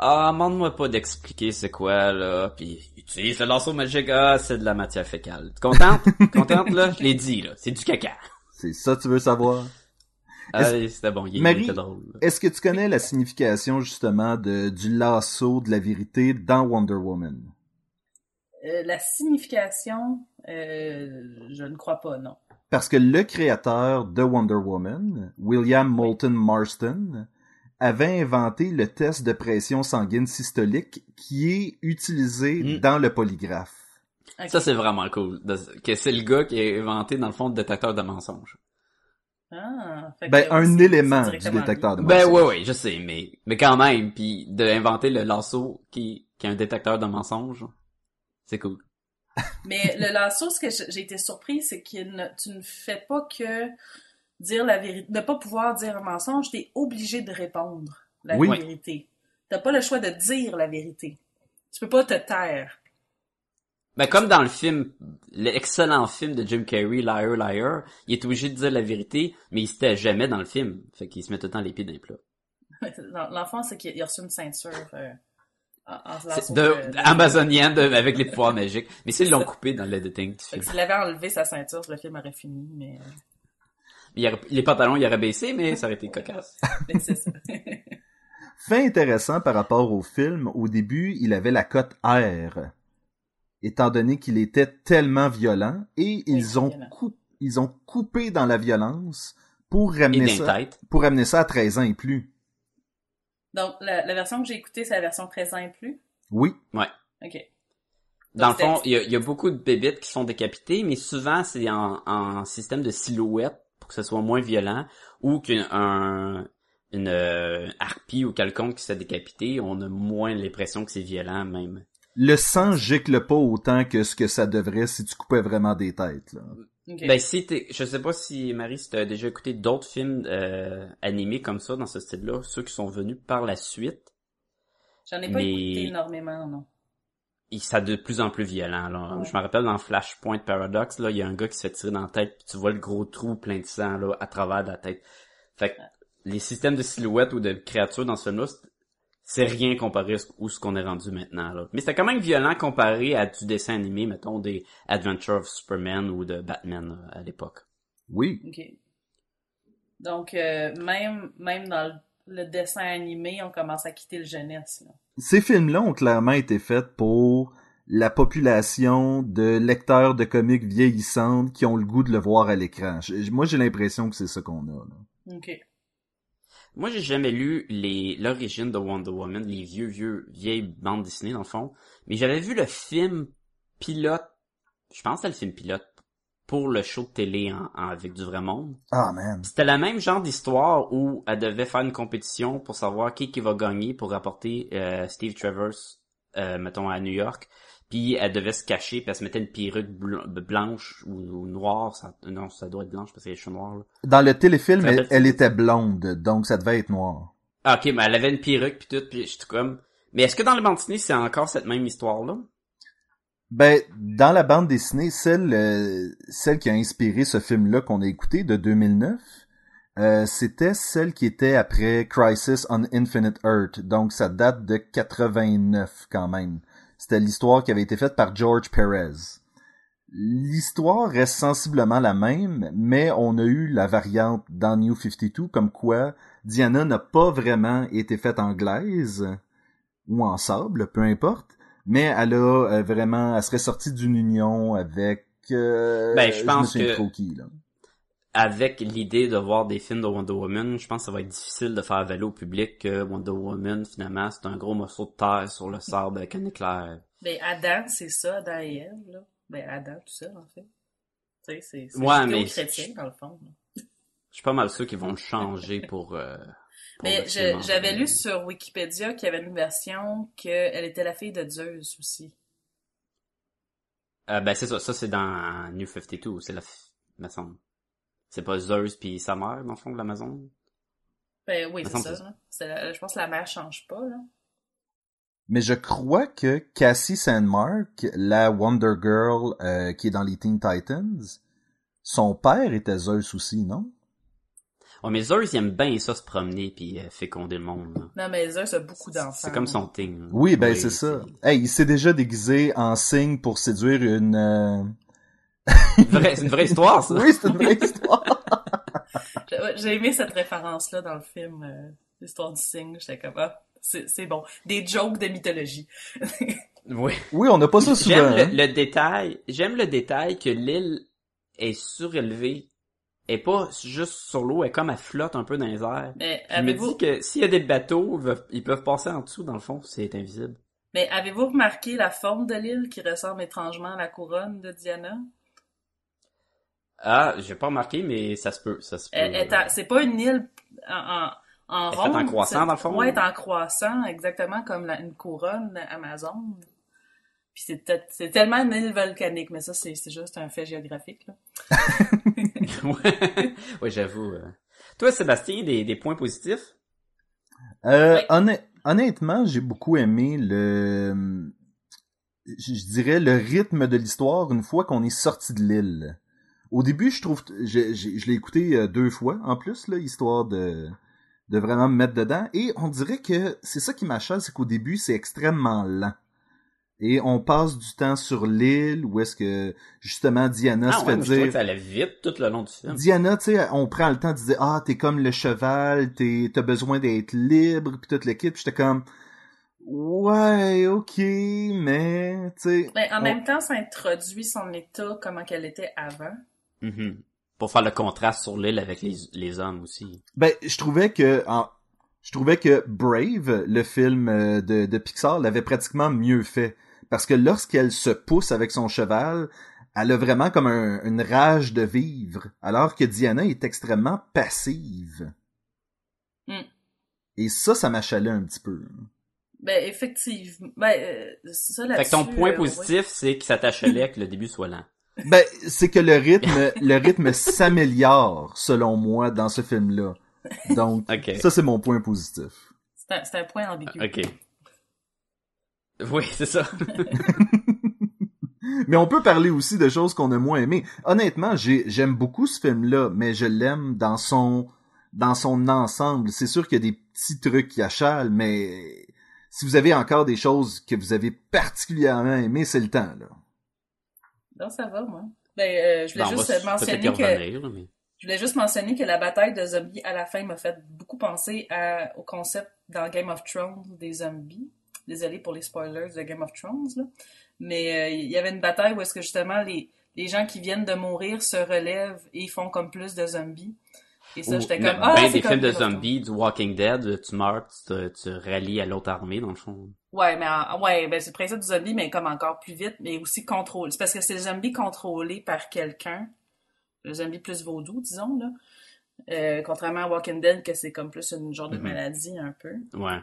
ah, demande-moi pas d'expliquer c'est quoi, là. Puis, il utilise le lasso magique. Ah, c'est de la matière fécale. Tu contente? contente, là? Je l'ai dit, là. C'est du caca. C'est ça que tu veux savoir. Ah, Est-ce- c'était bon. Il, Marie- était drôle. Est-ce que tu connais la signification justement de, du lasso de la vérité dans Wonder Woman? Euh, la signification, euh, je ne crois pas, non. Parce que le créateur de Wonder Woman, William Moulton Marston, avait inventé le test de pression sanguine systolique qui est utilisé Mm. dans le polygraphe. Ça, c'est vraiment cool. Que c'est le gars qui a inventé, dans le fond, le détecteur de mensonges. Ah, fait Ben, un c'est- élément du détecteur de lui. Ben, mensonges. ouais, ouais, je sais, mais, mais quand même, puis d'inventer le lasso qui, qui est un détecteur de mensonges, c'est cool. Mais le lasso, ce que j'ai été surpris, c'est que ne, tu ne fais pas que dire la vérité, ne pas pouvoir dire un mensonge, t'es obligé de répondre la Oui. vérité. T'as pas le choix de dire la vérité. Tu peux pas te taire. Ben, comme dans le film, l'excellent film de Jim Carrey, Liar, Liar, il est obligé de dire la vérité, mais il se tait jamais dans le film. Fait qu'il se met tout le temps les pieds dans les plats. L'enfant, c'est qu'il a reçu une ceinture euh, en, en C'est lasso de, de- de- amazonien de- avec les pouvoirs magiques. Mais ça, ils C'est l'ont coupé dans l'editing du film. s'il avait enlevé sa ceinture, le film aurait fini, mais, euh, Il aurait- les pantalons, il aurait baissé, mais ça aurait été cocasse. mais c'est ça. Fait intéressant par rapport au film, au début, il avait la cote R, étant donné qu'il était tellement violent, et ils ont, violent. coup- ils ont coupé dans la violence pour ramener ça, pour ramener ça à 13 ans et plus. Donc, la, la version que j'ai écoutée, c'est la version 13 ans et plus? Oui, OK. Dans le fond, il y a, il y a beaucoup de bébites qui sont décapitées, mais souvent c'est en, en système de silhouette que ce soit moins violent, ou qu'un un- une euh, harpie ou quelconque qui s'est décapité, on a moins l'impression que c'est violent même. le sang gicle pas autant que ce que ça devrait si tu coupais vraiment des têtes. Là. Ben si t'es, je sais pas si Marie, si t'as déjà écouté d'autres films euh, animés comme ça dans ce style-là, ceux qui sont venus par la suite, J'en ai pas mais- écouté énormément, non. Il ça de plus en plus violent. Là. Ouais. Je me rappelle dans Flashpoint Paradox, là, il y a un gars qui se fait tirer dans la tête, puis tu vois le gros trou plein de sang là à travers la tête. Fait que les systèmes de silhouettes ou de créatures dans ce film-là, c'est- rien comparé à ce- qu'on est rendu maintenant. Là. Mais c'était quand même violent comparé à du dessin animé, mettons des Adventures of Superman ou de Batman là, à l'époque. Oui. OK. Donc, euh, même, même dans le, le dessin animé, on commence à quitter le jeunesse. Là. Ces films-là ont clairement été faits pour la population de lecteurs de comics vieillissantes qui ont le goût de le voir à l'écran. Moi, j'ai l'impression que c'est ça qu'on a. Là. OK. Moi, j'ai jamais lu les l'origine de Wonder Woman, les vieux, vieux, vieilles bandes dessinées, dans le fond. Mais j'avais vu le film pilote, je pense que c'est le film pilote, pour le show de télé en, en- avec du vrai monde. Ah, man. C'était le même genre d'histoire où elle devait faire une compétition pour savoir qui qui va gagner pour rapporter euh, Steve Travers, euh, mettons, à New York. Puis elle devait se cacher, puis elle se mettait une perruque bl- blanche ou, ou noire. Ça, non, ça doit être blanche parce qu'elle est cheveux noirs. là. Dans le téléfilm, elle, était blonde, donc ça devait être noir. Ah, ok, mais elle avait une perruque puis tout, puis j'étais comme... Mais est-ce que dans le dessinée, c'est encore cette même histoire-là? Ben, dans la bande dessinée, celle, euh, celle qui a inspiré ce film-là qu'on a écouté de 2009, euh, c'était celle qui était après Crisis on Infinite Earth. Donc, ça date de 89 quand même. C'était l'histoire qui avait été faite par George Perez. L'histoire reste sensiblement la même, mais on a eu la variante dans New 52, comme quoi Diana n'a pas vraiment été faite anglaise, ou en sable, peu importe, mais elle a euh, vraiment, elle serait sortie d'une union avec, euh, Ben, je pense que- qui, là. Avec l'idée de voir des films de Wonder Woman, je pense que ça va être difficile de faire avaler au public que Wonder Woman, finalement, c'est un gros morceau de terre sur le sable avec un éclair. Ben, Adam, c'est ça, Adam et Ève, là. Ben, Adam, tout seul, en fait. Tu sais, c'est, c'est Ouais, mais- chrétien dans le fond. là. Je suis pas mal sûr qu'ils vont le changer pour... euh, pour Mais j'avais lu sur Wikipédia qu'il y avait une version qu'elle était la fille de Zeus aussi. Euh, ben c'est ça, ça c'est dans New 52, c'est la... me semble. C'est pas Zeus puis sa mère, dans le fond, de l'Amazon? Ben oui, c'est ça. C'est la- je pense que la mère change pas, là. Mais je crois que Cassie Sandmark, la Wonder Girl euh, qui est dans les Teen Titans, son père était Zeus aussi, non? Oh, mais Zeus, il aime bien ça se promener puis euh, féconder le monde. là. Non, mais Zeus a beaucoup d'enfants. C'est comme son thing. là. Oui, ben c'est ça. Hey, il s'est déjà déguisé en cygne pour séduire une... euh, C'est une vraie- c'est une vraie histoire, ça. Oui, c'est une vraie histoire. J'ai aimé cette référence-là dans le film, euh, l'histoire du cygne. J'étais comme, ah, c'est c'est bon. Des jokes de mythologie. Oui. Oui, on n'a pas ça souvent. J'aime le, hein. le détail, j'aime le détail que l'île est surélevée. Elle est pas juste sur l'eau, elle est comme elle flotte un peu dans les airs. Mais Je me avez-vous dis que s'il y a des bateaux, ils peuvent- passer en dessous, dans le fond, c'est invisible. mais avez-vous remarqué la forme de l'île qui ressemble étrangement à la couronne de Diana? Ah, j'ai pas remarqué, mais ça se peut, ça se peut. C'est pas une île en, en, en Elle est faite ronde. en croissant, dans le fond? Elle est en croissant, exactement comme la- une couronne Amazon. Puis c'est tellement une île volcanique, mais ça, c'est c'est juste un fait géographique, là. ouais, ouais j'avoue. euh. Toi, Sébastien, des, des points positifs? Euh, honn- honnêtement, j'ai beaucoup aimé le, je dirais le rythme de l'histoire une fois qu'on est sorti de l'île. Au début, je trouve, je, je, je l'ai écouté euh, deux fois en plus là, histoire de de vraiment me mettre dedans. Et on dirait que c'est ça qui m'achète, c'est qu'au début, c'est extrêmement lent. Et on passe du temps sur l'île où est-ce que justement Diana Ah se ouais, fait je trouvais dire que ça allait vite tout le long du film. Diana, tu sais, on prend le temps de dire ah t'es comme le cheval, t'es t'as besoin d'être libre puis toute l'équipe. Puis J'étais comme ouais ok mais tu sais Mais en on- même temps, ça introduit son état, comment qu'elle était avant. Mhm. Pour faire le contraste sur l'île avec les, les hommes aussi. ben je trouvais que en- je trouvais que Brave, le film euh, de, de Pixar, l'avait pratiquement mieux fait parce que lorsqu'elle se pousse avec son cheval, elle a vraiment comme un- une rage de vivre, alors que Diana est extrêmement passive. Mm. Et ça, ça m'achalait un petit peu. Ben, effectivement. Ben, euh, ça Fait que ton point euh, positif, c'est que ça t'achalait que le début soit lent. Ben, c'est que le rythme, le rythme s'améliore, selon moi, dans ce film-là. Donc, Ok. ça, c'est mon point positif. C'est un, c'est un point ambigu. Ok. Oui, c'est ça. Mais on peut parler aussi de choses qu'on a moins aimées. Honnêtement, j'ai, j'aime beaucoup ce film-là, mais je l'aime dans son, dans son ensemble. C'est sûr qu'il y a des petits trucs qui achalent, mais si vous avez encore des choses que vous avez particulièrement aimées, c'est le temps, là. Non, ça va, moi. Ben, euh, je voulais Ben, juste mentionner que... revenir, là, mais... Je voulais juste mentionner que la bataille de zombies à la fin m'a fait beaucoup penser à- au concept dans Game of Thrones des zombies. Désolé pour les spoilers de Game of Thrones, là. Mais euh, il y avait une bataille où est-ce que justement les, les gens qui viennent de mourir se relèvent et font comme plus de zombies. Et ça, j'étais comme, ah, ben des comme films de zombies, du Walking Dead, tu meurs, tu te, tu rallies à l'autre armée, dans le fond. Ouais, mais en- ouais, ben c'est le principe du zombie, mais comme encore plus vite, mais aussi contrôlé. C'est parce que c'est le zombie contrôlé par quelqu'un le zombie plus vaudou, disons, là. Euh, contrairement à Walking Dead, que c'est comme plus une genre de Mhm. maladie, un peu. Ouais.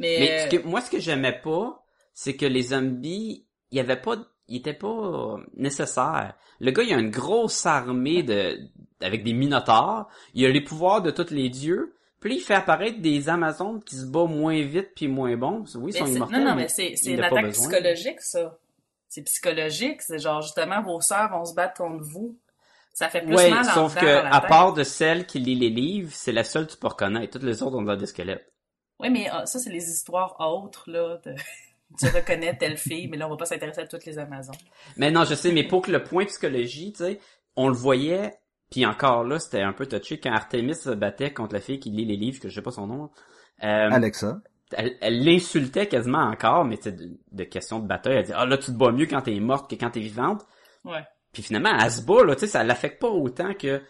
Mais, Mais euh, ce que- moi, ce que j'aimais pas, c'est que les zombies, il y avait pas, il était pas nécessaire. Le gars, il a une grosse armée de, avec des minotaures. Il a les pouvoirs de tous les dieux. Puis il fait apparaître des Amazones qui se battent moins vite puis moins bons. Oui, ils mais sont c'est- immortels. non, non, mais c'est une attaque besoin. psychologique, ça. C'est psychologique. C'est genre, justement, vos sœurs vont se battre contre vous. Ça fait plus Ouais, mal sauf que, à part de celle qui lit les livres, c'est la seule que tu peux reconnaître. Toutes les autres ont des squelettes. Oui, mais ah, ça, c'est les histoires autres, là. de- tu reconnais telle fille, mais là, on va pas s'intéresser à toutes les Amazones. Mais non, je sais, mais pour que le point psychologie, tu sais, on le voyait, puis encore là, c'était un peu touché quand Artemis se battait contre la fille qui lit les livres, que je sais pas son nom. Euh, Alexa. elle elle l'insultait quasiment encore, mais c'est de, de question de bataille. Elle dit, ah là, tu te bats mieux quand t'es morte que quand t'es vivante. Ouais. Puis finalement, elle se bat, là, tu sais, ça l'affecte pas autant que,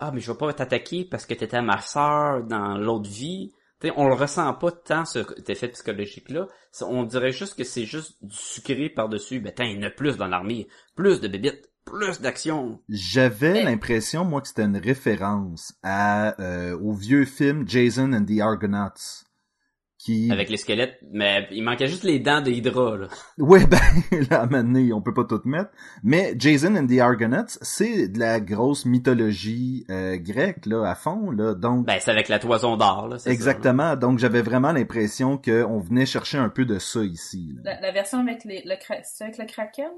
ah, mais je vais pas t'attaquer parce que t'étais ma sœur dans l'autre vie. Tu sais, on le ressent pas tant, cet effet psychologique-là. On dirait juste que c'est juste du sucré par-dessus. Ben, il y en a plus dans l'armée. Plus de bébites. Plus d'action. J'avais l'impression, moi, que c'était une référence à, euh, au vieux film Jason and the Argonauts. Qui... Avec les squelettes. Mais il manquait juste les dents de Hydra, là. Ouais, ben, là, à donné, on peut pas tout mettre. Mais Jason and the Argonauts, c'est de la grosse mythologie euh, grecque, là, à fond, là. Donc, Ben, c'est avec la toison d'or, là. c'est ça, là. exactement. Donc, j'avais vraiment l'impression qu'on venait chercher un peu de ça ici. là. La, la version avec les, le, avec le Kraken?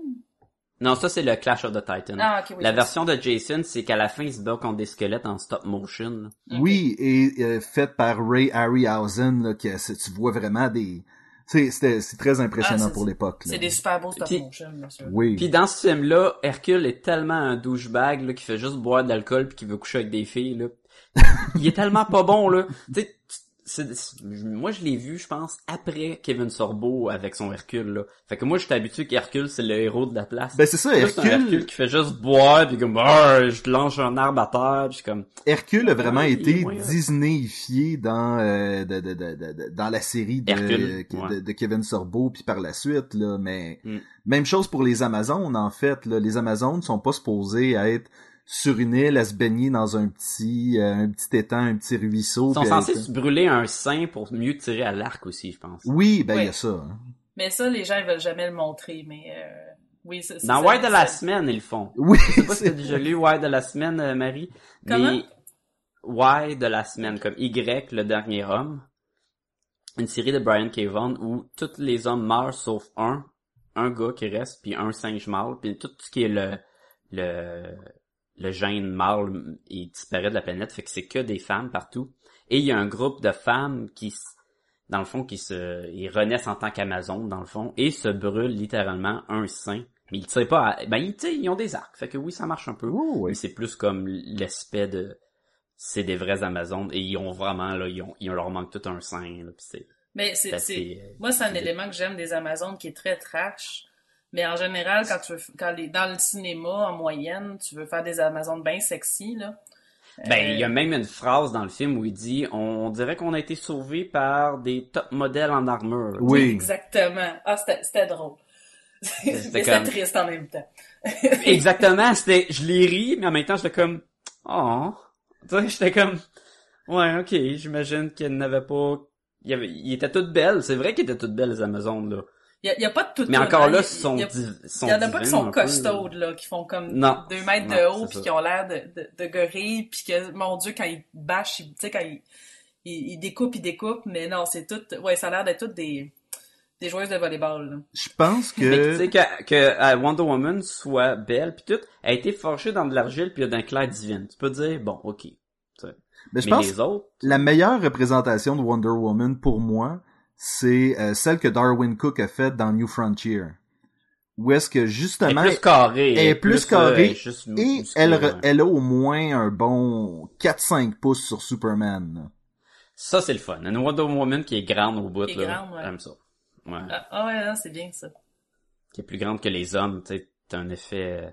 Non, ça, c'est le Clash of the Titans. Ah, ok, oui. la version de Jason, c'est qu'à la fin, il se bat contre des squelettes en stop motion. là. Oui, et euh, faite par Ray Harryhausen, là, que tu vois vraiment des... C'est c'était- c'est très impressionnant Ah, pour l'époque. là. C'est des super beaux stop motion, bien sûr. Oui. Puis dans ce film-là, Hercule est tellement un douchebag là, qui fait juste boire de l'alcool puis qui veut coucher avec des filles. Là. il est tellement pas bon là. Tu sais, c'est- c'est- moi je l'ai vu, je pense, après Kevin Sorbo avec son Hercule là. Fait que moi j'étais habitué qu'Hercule c'est le héros de la place. Ben c'est ça, Là, c'est un Hercule Hercule, qui fait juste boire puis comme Ah, je lance un arbre à terre puis comme Hercule a vraiment Ouais, il est été. Disneyifié dans euh, de, de, de, de- de- dans la série de, Hercule, de, ouais. Kevin Sorbo puis par la suite là, mais Mm. même chose pour les Amazones en fait. Là, les Amazones sont pas supposées être sur une île à se baigner dans un petit euh, un petit étang, un petit ruisseau. ils sont censés être- se brûler un sein pour mieux tirer à l'arc aussi, je pense. Oui, ben il y a ça. hein. Mais ça, les gens, ils veulent jamais le montrer, mais euh, oui, c'est c'est Dans ça, Why de la semaine, ils le font. Oui, Je sais pas si t'as déjà lu Why de la semaine, euh, Marie. Comment? Mais Why de la semaine, comme Y, le dernier homme. Une série de Brian K. Vaughan où tous les hommes meurent sauf un. Un gars qui reste, puis un singe mâle, puis tout ce qui est le, le, le gène mâle, il disparaît de la planète, fait que c'est que des femmes partout. Et il y a un groupe de femmes qui, dans le fond, qui se, ils renaissent en tant qu'Amazon, dans le fond, et se brûlent littéralement un sein. Mais ils tirent pas à... Ben, ils, tu sais, ils ont des arcs, fait que oui, ça marche un peu. Oh, oui. Mais c'est plus comme l'aspect de... C'est des vrais Amazones, et ils ont vraiment, là, ils ont, ils leur manque tout un sein, là, pis c'est... Mais c'est, c'est c'est, assez, euh, moi, c'est un c'est- élément que j'aime des Amazones qui est très trash. Mais en général, quand tu veux, quand les, dans le cinéma, en moyenne, tu veux faire des Amazones bien sexy, là. Ben, il y a Euh, même une phrase dans le film où il dit on, dirait qu'on a été sauvé par des top modèles en armure. Oui. Exactement. Ah, c'était, c'était drôle. mais C'était comme- triste en même temps. Exactement, c'était je l'ai ri, mais en même temps j'étais comme oh. Tu sais, j'étais comme ouais, OK, j'imagine qu'elle n'avait pas il, y avait, il était toutes belles, c'est vrai qu'elles étaient toutes belles les Amazones là. Il y a, a pas de tout Mais encore là, sont il y a- div- sont Il y en a pas qui sont peu, là. qui font comme Non. deux mètres de haut, puis qui ont l'air de, de, de gorilles, puis que, mon Dieu, quand ils bâchent, ils- tu sais, quand ils, ils, ils découpent, ils découpent, mais non, c'est tout, ouais, ça a l'air d'être toutes des, des joueuses de volleyball, là. Je pense Mais tu que sais que, que euh, Wonder Woman soit belle puis tout, elle a été forgée dans de l'argile puis d'un clair divine. Tu peux dire bon, OK. mais je Mais pense les autres? la meilleure représentation de Wonder Woman pour moi, c'est euh, celle que Darwin Cook a faite dans New Frontier. Où est-ce que elle justement est plus carrée, elle est plus carrée, elle et elle, elle a au moins un bon 4-5 pouces sur Superman. Ça, c'est le fun. Une Wonder Woman qui est grande au bout, Qui est là. grande, ouais. J'aime ça. Ouais. Ah, ah ouais, non, c'est bien, ça. Qui est plus grande que les hommes, tu sais. T'as un effet euh,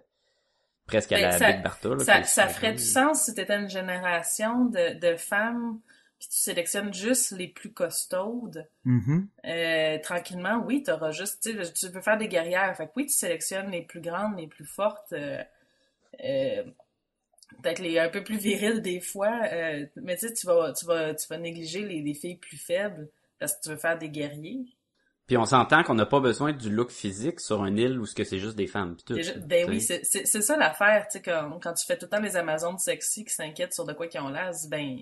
presque à Ben, la ça- Big Bartha, là, qui Ça, ça ferait du sens si t'étais une génération de, de femmes, puis tu sélectionnes juste les plus costaudes. Mhm. Euh, tranquillement, oui, t'auras juste, tu tu veux faire des guerrières. Fait que oui, tu sélectionnes les plus grandes, les plus fortes. euh, euh, peut-être les un peu plus virils des fois, euh, mais tu sais, tu vas, tu vas, tu vas négliger les, les filles plus faibles parce que tu veux faire des guerriers. Puis on s'entend qu'on n'a pas besoin du look physique sur une île où ce que c'est juste des femmes. pis tout, Déjà- tu ben oui, c'est ça l'affaire, tu sais, quand, quand tu fais tout le temps les Amazones sexy qui s'inquiètent sur de quoi qu'ils ont l'air, ben,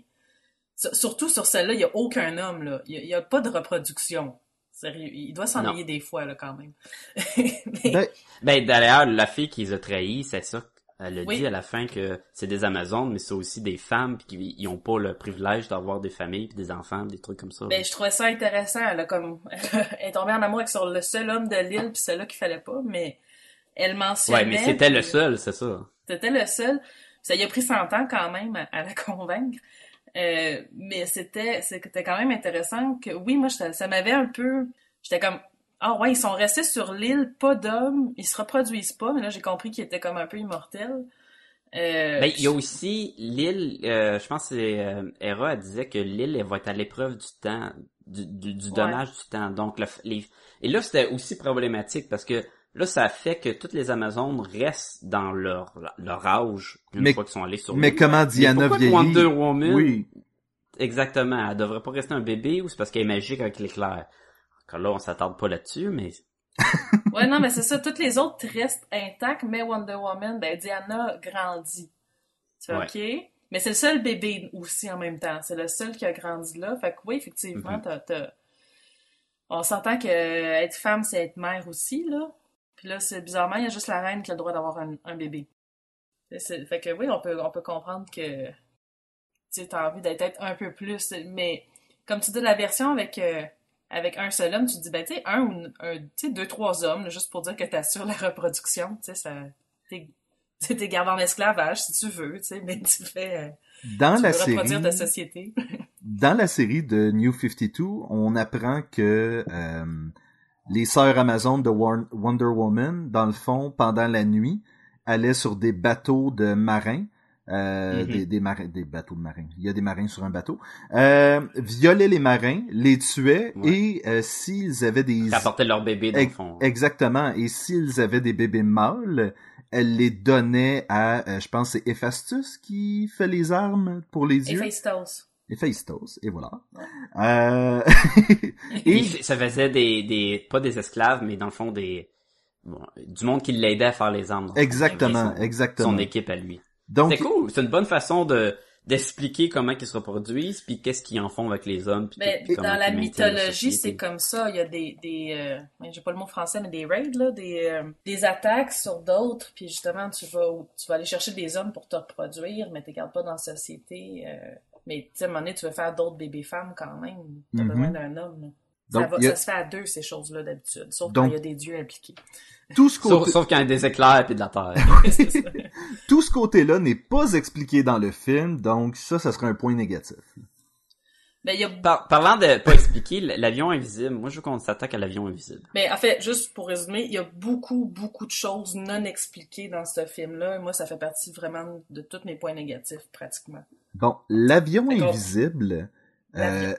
surtout sur celle-là, il y a aucun homme, là. Il y a, pas de reproduction. Sérieux, il doit s'ennuyer des fois, là, quand même. Mais- Ben, Ben d'ailleurs, la fille qui les a trahis, c'est ça. Elle a Oui. dit à la fin que c'est des Amazones, mais c'est aussi des femmes puis qui ils ont pas le privilège d'avoir des familles puis des enfants, des trucs comme ça. Ben, je trouvais ça intéressant. Elle a comme, elle est tombée en amour avec sur le seul homme de l'île, puis celui-là qu'il fallait pas, mais elle mentionnait. ouais, mais c'était le seul, c'est ça. C'était le seul. Ça y a pris 100 ans quand même à, à la convaincre. Euh, mais c'était, c'était quand même intéressant que, oui, moi, ça, ça m'avait un peu, j'étais comme, ah ouais, ils sont restés sur l'île, pas d'hommes, ils se reproduisent pas, mais là, j'ai compris qu'ils étaient comme un peu immortels. Euh, Ben, il y a aussi l'île, euh, je pense que c'est euh, Hera, elle disait que l'île, elle va être à l'épreuve du temps, du, du, du Ouais. du temps. Donc, la- les, et là, c'était aussi problématique parce que là, ça fait que toutes les Amazones restent dans leur, leur âge une Mais- fois qu'ils sont allés sur mais comment Diana vieillit? Wonder Woman, Oui. exactement, elle devrait pas rester un bébé ou c'est parce qu'elle est magique avec l'éclair? Encore là, on s'attarde pas là-dessus, mais Ouais, non, mais c'est ça. Toutes les autres restent intactes, mais Wonder Woman, ben, Diana grandit. Tu vois, Ouais. OK? Mais c'est le seul bébé aussi en même temps. C'est le seul qui a grandi là. Fait que oui, effectivement, Mhm. t'as, t'as- On s'entend que être femme, c'est être mère aussi, là. Puis là, c'est bizarrement, il y a juste la reine qui a le droit d'avoir un, un bébé. Fait que oui, on peut, on peut comprendre que tu t'as envie d'être un peu plus. Mais comme tu dis, la version avec, euh, avec un seul homme, tu te dis, ben, tu sais, un ou un, tu deux, trois hommes, là, juste pour dire que t'assures la reproduction, tu sais. T'es gardé en esclavage si tu veux, tu sais, mais tu fais. euh, Dans tu la veux série, ta société. dans la série de New 52, on apprend que euh, les sœurs Amazon de War- Wonder Woman, dans le fond, pendant la nuit, allaient sur des bateaux de marins. Euh, Mhm. des, des marins, des bateaux de marins. Il y a des marins sur un bateau. Euh, violaient les marins, les tuaient Ouais. et euh, s'ils avaient des qui apportaient leur bébé dans le fond. Exactement. Et s'ils avaient des bébés mâles, elle les donnait à, euh, je pense, que c'est Héphaestus qui fait les armes pour les yeux. Héphaestos, et voilà. Euh, Et ça faisait des, des, pas des esclaves, mais dans le fond des, bon, du monde qui l'aidait à faire les armes. exactement, Son- exactement. Son équipe à lui. Donc, C'est cool. C'est une bonne façon de, d'expliquer comment ils se reproduisent puis qu'est-ce qu'ils en font avec les hommes puis Mais puis dans la mythologie, c'est comme ça. Il y a des, des euh, j'ai pas le mot français, mais des raids, là, des, euh, des attaques sur d'autres. Puis justement, tu vas, tu vas aller chercher des hommes pour te reproduire, mais tu gardes pas dans la société. euh, mais tu sais, à un moment donné, tu veux faire d'autres bébés femmes quand même. T'as Mhm. besoin d'un homme. là. Ça, va- a- se fait à deux, ces choses-là, d'habitude. Sauf Donc- quand il y a des dieux impliqués. tout ce Sauf, côté, sauf quand il y a des éclairs puis de la terre. Tout ce côté-là n'est pas expliqué dans le film, donc ça, ça serait un point négatif. Mais il y a Par- parlant de pas expliquer, l'avion invisible, moi je veux qu'on s'attaque à l'avion invisible. Mais en fait, juste pour résumer, il y a beaucoup, beaucoup de choses non expliquées dans ce film-là. Moi, ça fait partie vraiment de tous mes points négatifs, pratiquement. Bon, l'avion invisible euh,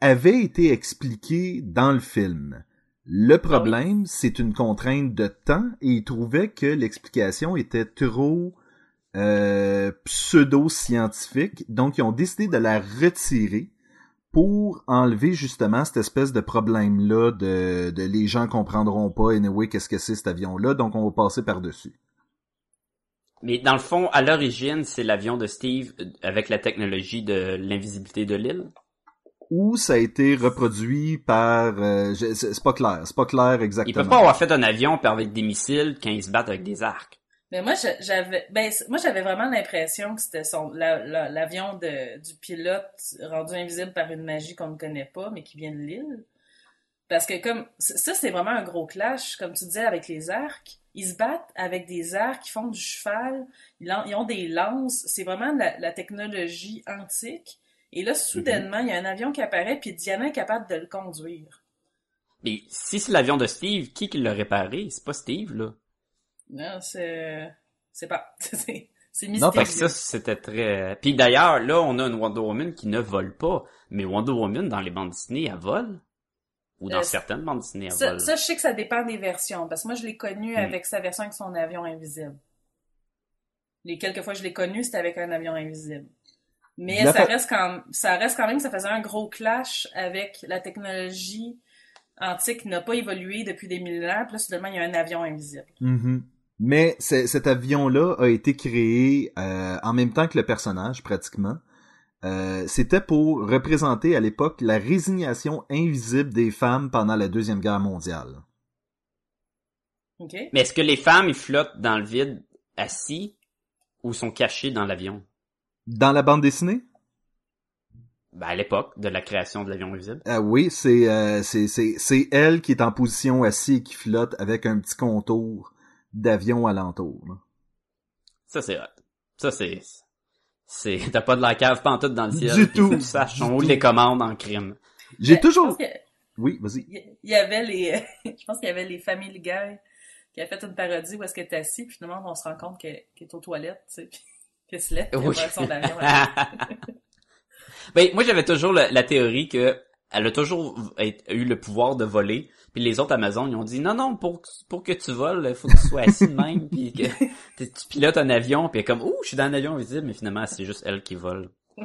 avait été expliqué dans le film. Le problème, c'est une contrainte de temps et il trouvait que l'explication était trop euh, pseudo-scientifique, donc ils ont décidé de la retirer pour enlever justement cette espèce de problème-là de, de les gens comprendront pas anyway qu'est-ce que c'est cet avion-là, donc on va passer par-dessus. Mais dans le fond, à l'origine, c'est l'avion de Steve euh, avec la technologie de l'invisibilité de l'île? Ou ça a été reproduit par... euh, c'est pas clair, c'est pas clair Ils exactement. peuvent pas avoir fait un avion avec des missiles quand ils se battent avec des arcs. Mais moi, je- j'avais, ben, moi, j'avais vraiment l'impression que c'était son, la- la- l'avion de, du pilote rendu invisible par une magie qu'on ne connaît pas, mais qui vient de l'île. Parce que comme, ça, c'est vraiment un gros clash, comme tu disais, avec les arcs. Ils se battent avec des arcs, ils font du cheval, ils, ont des lances. C'est vraiment la, la technologie antique. Et là, soudainement, il y a un avion qui apparaît, puis Diana est capable de le conduire. Mais si c'est l'avion de Steve, qui qui l'a réparé? C'est pas Steve, là. Non, c'est, c'est pas, c'est, c'est Non, mystérieux. Fait que ça, c'était très... Puis d'ailleurs, là, on a une Wonder Woman qui ne vole pas. Mais Wonder Woman, dans les bandes dessinées, elle vole? Ou dans Euh, certaines bandes dessinées, elle Ça, vole? ça, je sais que ça dépend des versions, parce que moi, je l'ai connu Hmm. avec sa version avec son avion invisible. Les quelques fois que je l'ai connu, c'était avec un avion invisible. Mais ça reste quand ça reste quand même, ça faisait un gros clash avec la technologie antique qui n'a pas évolué depuis des millénaires. Puis là, soudainement, il y a un avion invisible. Mhm. Mais cet avion-là a été créé euh, en même temps que le personnage, pratiquement. Euh, C'était pour représenter à l'époque la résignation invisible des femmes pendant la Deuxième Guerre mondiale. OK? Mais est-ce que les femmes, ils flottent dans le vide, assis, ou sont cachées dans l'avion? Dans la bande dessinée, Ben, à l'époque de la création de l'avion invisible. euh, oui, c'est euh, c'est c'est c'est elle qui est en position assise et qui flotte avec un petit contour d'avion alentour. là. Ça, c'est hot. Ça, c'est... C'est... T'as pas de la cave pantoute dans le ciel. Du tout. sont où les commandes en crime. J'ai Ben, toujours. Que- Oui, vas-y. il y avait les, je pense qu'il y avait les Family Guy qui a fait une parodie où est-ce qu'elle est assise, puis finalement, on se rend compte qu'elle est aux toilettes, tu sais, puis qu'elle se lève, elle Oui. son avion. ben, moi, j'avais toujours la, la théorie que elle a toujours eu le pouvoir de voler. Puis les autres Amazon, ils ont dit non, non, pour, pour que tu voles, il faut que tu sois assis de même, puis que tu tu pilotes un avion, puis elle est comme, ouh, je suis dans un avion invisible, mais finalement, c'est juste elle qui vole.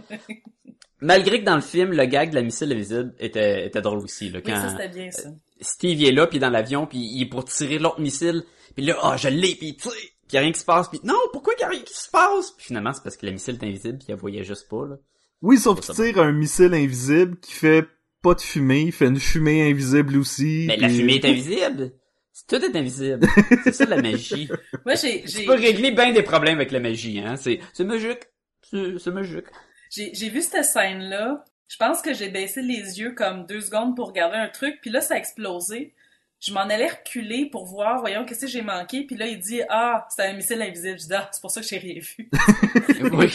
Malgré que dans le film, le gag de la missile invisible était, était drôle aussi, là, Oui, ça, quand c'était bien, ça. Steve il est là, puis il dans l'avion, puis il est pour tirer l'autre missile, puis là, ah, je l'ai, puis tu sais, puis y a rien qui se passe, puis non, pourquoi y a rien qui se passe? Puis finalement, c'est parce que la missile est invisible, puis elle voyait juste pas, là. Oui, sauf qu'il tire un missile invisible qui fait pas de fumée, il fait une fumée invisible aussi. Mais la puis- fumée est invisible. C'est- Tout est invisible. C'est ça la magie. Moi, j'ai, Tu peux régler bien des problèmes avec la magie, hein. C'est, c'est magique. C'est, c'est magique. j'ai, j'ai vu cette scène-là. Je pense que j'ai baissé les yeux comme deux secondes pour regarder un truc, puis là, ça a explosé. Je m'en allais reculer pour voir, voyons, qu'est-ce que j'ai manqué, puis là, il dit, ah, c'est un missile invisible. Je dis, ah, c'est pour ça que j'ai rien vu. oui.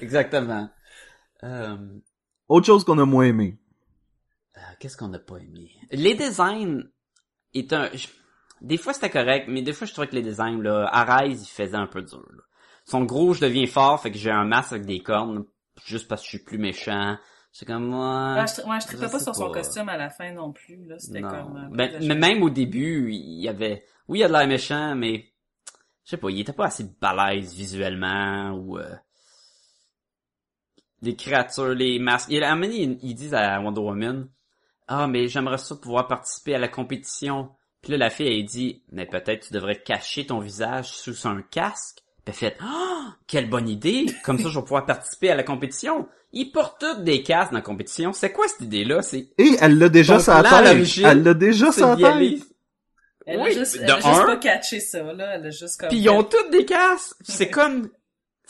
Exactement. Euh, Autre chose qu'on a moins aimé. euh, qu'est-ce qu'on n'a pas aimé? Les designs est un, je- des fois c'était correct, mais des fois je trouvais que les designs, là, Arise, il faisait un peu dur, là. Son gros, je deviens fort, fait que j'ai un masque avec des cornes, juste parce que je suis plus méchant. C'est comme moi. Ouais, je, ouais, je pas sur son pas. costume à la fin non plus, là. C'était Non. comme... euh, Ben, mais même au début, il y avait, oui, il y a de l'air méchant, mais je sais pas, il était pas assez balèze visuellement ou euh, les créatures, les masques. Il, à un moment ils, ils disent à Wonder Woman, ah mais j'aimerais ça pouvoir participer à la compétition. Puis là, la fille elle dit, mais peut-être tu devrais cacher ton visage sous un casque. Puis elle fait, ah, quelle bonne idée! Comme ça, je vais pouvoir participer à la compétition. Ils portent tous des casques dans la compétition. C'est quoi cette idée-là? C'est Et elle l'a déjà Ton sa plan à tête. Elle l'a déjà c'est sa tête. Elle Oui, a juste, elle a juste un. pas catché ça, là. Elle a juste comme... Puis ils ont toutes des casques. C'est comme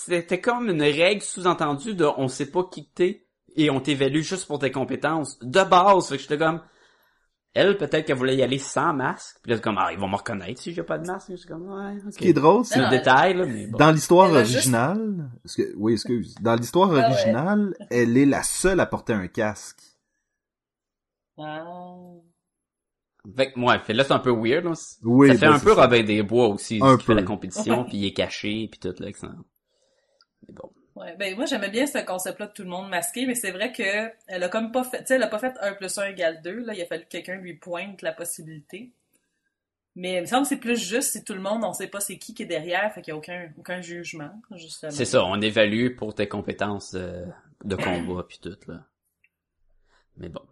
c'était comme une règle sous-entendue de on sait pas qui que t'es et on t'évalue juste pour tes compétences de base. Fait que j'étais comme elle peut-être qu'elle voulait y aller sans masque. Puis là c'est comme ah ils vont me reconnaître si j'ai pas de masque. J'étais comme ouais. Ce qui est drôle, C'est un non, détail là mais bon. dans l'histoire juste- originale, parce que- oui, excuse, dans l'histoire Ah ouais. originale, elle est la seule à porter un casque. Ah. Fait que, ouais, fait là c'est un peu weird. Là. Oui, ça fait ben, un peu ça. Robin des Bois aussi Un qui fait la compétition puis il est caché puis tout là. Mais bon. Ouais, ben moi j'aimais bien ce concept-là de tout le monde masqué, mais c'est vrai que elle a comme pas fait, tu sais, elle a pas fait 1 plus 1 égale 2, là, il a fallu que quelqu'un lui pointe la possibilité. Mais il me semble que c'est plus juste si tout le monde, on sait pas c'est qui qui est derrière, fait qu'il y a aucun, aucun jugement, justement. C'est ça, on évalue pour tes compétences euh, de combat puis tout là. Mais bon.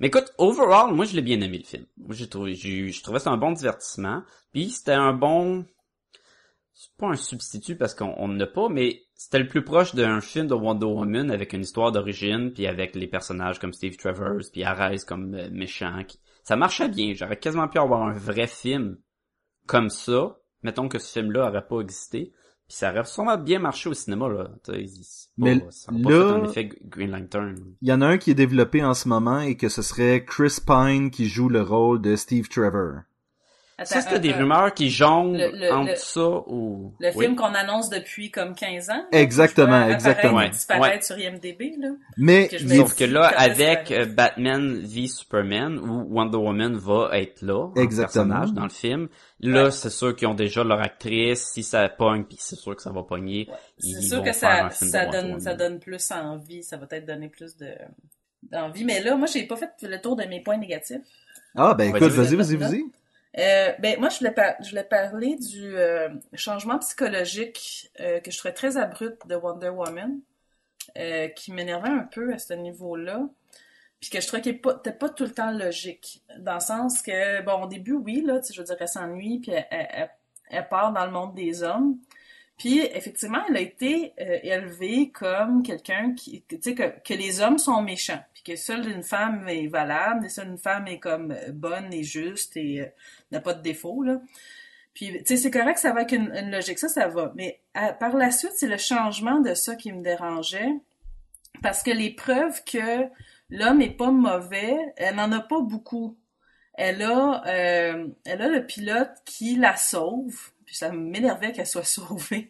Mais écoute, overall, moi je l'ai bien aimé le film. Moi j'ai trouvé, j'ai, je trouvais c'était un bon divertissement. Puis c'était un bon, c'est pas un substitut parce qu'on on n'a pas, mais c'était le plus proche d'un film de Wonder Woman avec une histoire d'origine puis avec les personnages comme Steve Travers puis Ares comme euh, méchant. qui- Ça marchait bien. J'aurais quasiment pu avoir un vrai film comme ça. Mettons que ce film-là aurait pas existé. Puis ça aurait sûrement bien marché au cinéma, là. Pas- Mais ça aurait pas là- fait un effet Green Lantern. Il y en a un qui est développé en ce moment et que ce serait Chris Pine qui joue le rôle de Steve Trevor. Attends, Ça, c'était des rumeurs qui jonglent Le- le- entre le- ça ou... Le Oui. film qu'on annonce depuis comme 15 ans. là, Exactement, qui peut apparaître exactement. disparaître Ouais. sur IMDb, là. Mais Que Sauf que là, avec euh, Batman v Superman, où Wonder Woman va être là, en Exactement. personnage dans le film, là, Ouais. c'est sûr qu'ils ont déjà leur actrice, si ça pogne, puis c'est sûr que ça va pogner, C'est ils sûr vont que faire ça, donne, ça donne plus envie, ça va peut-être donner plus de, d'envie. Mais là, moi, j'ai pas fait le tour de mes points négatifs. Ah, ben écoute, vas-y, vas-y, vas-y. Euh, ben moi je voulais, je voulais parler du euh, changement psychologique euh, que je trouvais très abrupt de Wonder Woman, qui m'énervait un peu à ce niveau-là, puis que je trouvais qu'il n'était pas, tout le temps logique, dans le sens que bon au début oui là, je veux dire elle s'ennuie puis elle, elle- elle- part dans le monde des hommes, puis effectivement elle a été élevée comme quelqu'un qui, tu sais que, que les hommes sont méchants, que seule une femme est valable, et seule une femme est comme euh, bonne et juste et euh, n'a pas de défaut, là. Puis, tu sais, c'est correct, ça va avec une, logique, ça, ça va. Mais par la suite, c'est le changement de ça qui me dérangeait. Parce que les preuves que l'homme est pas mauvais, elle n'en a pas beaucoup. Elle a, euh, elle a le pilote qui la sauve. Puis ça m'énervait qu'elle soit sauvée.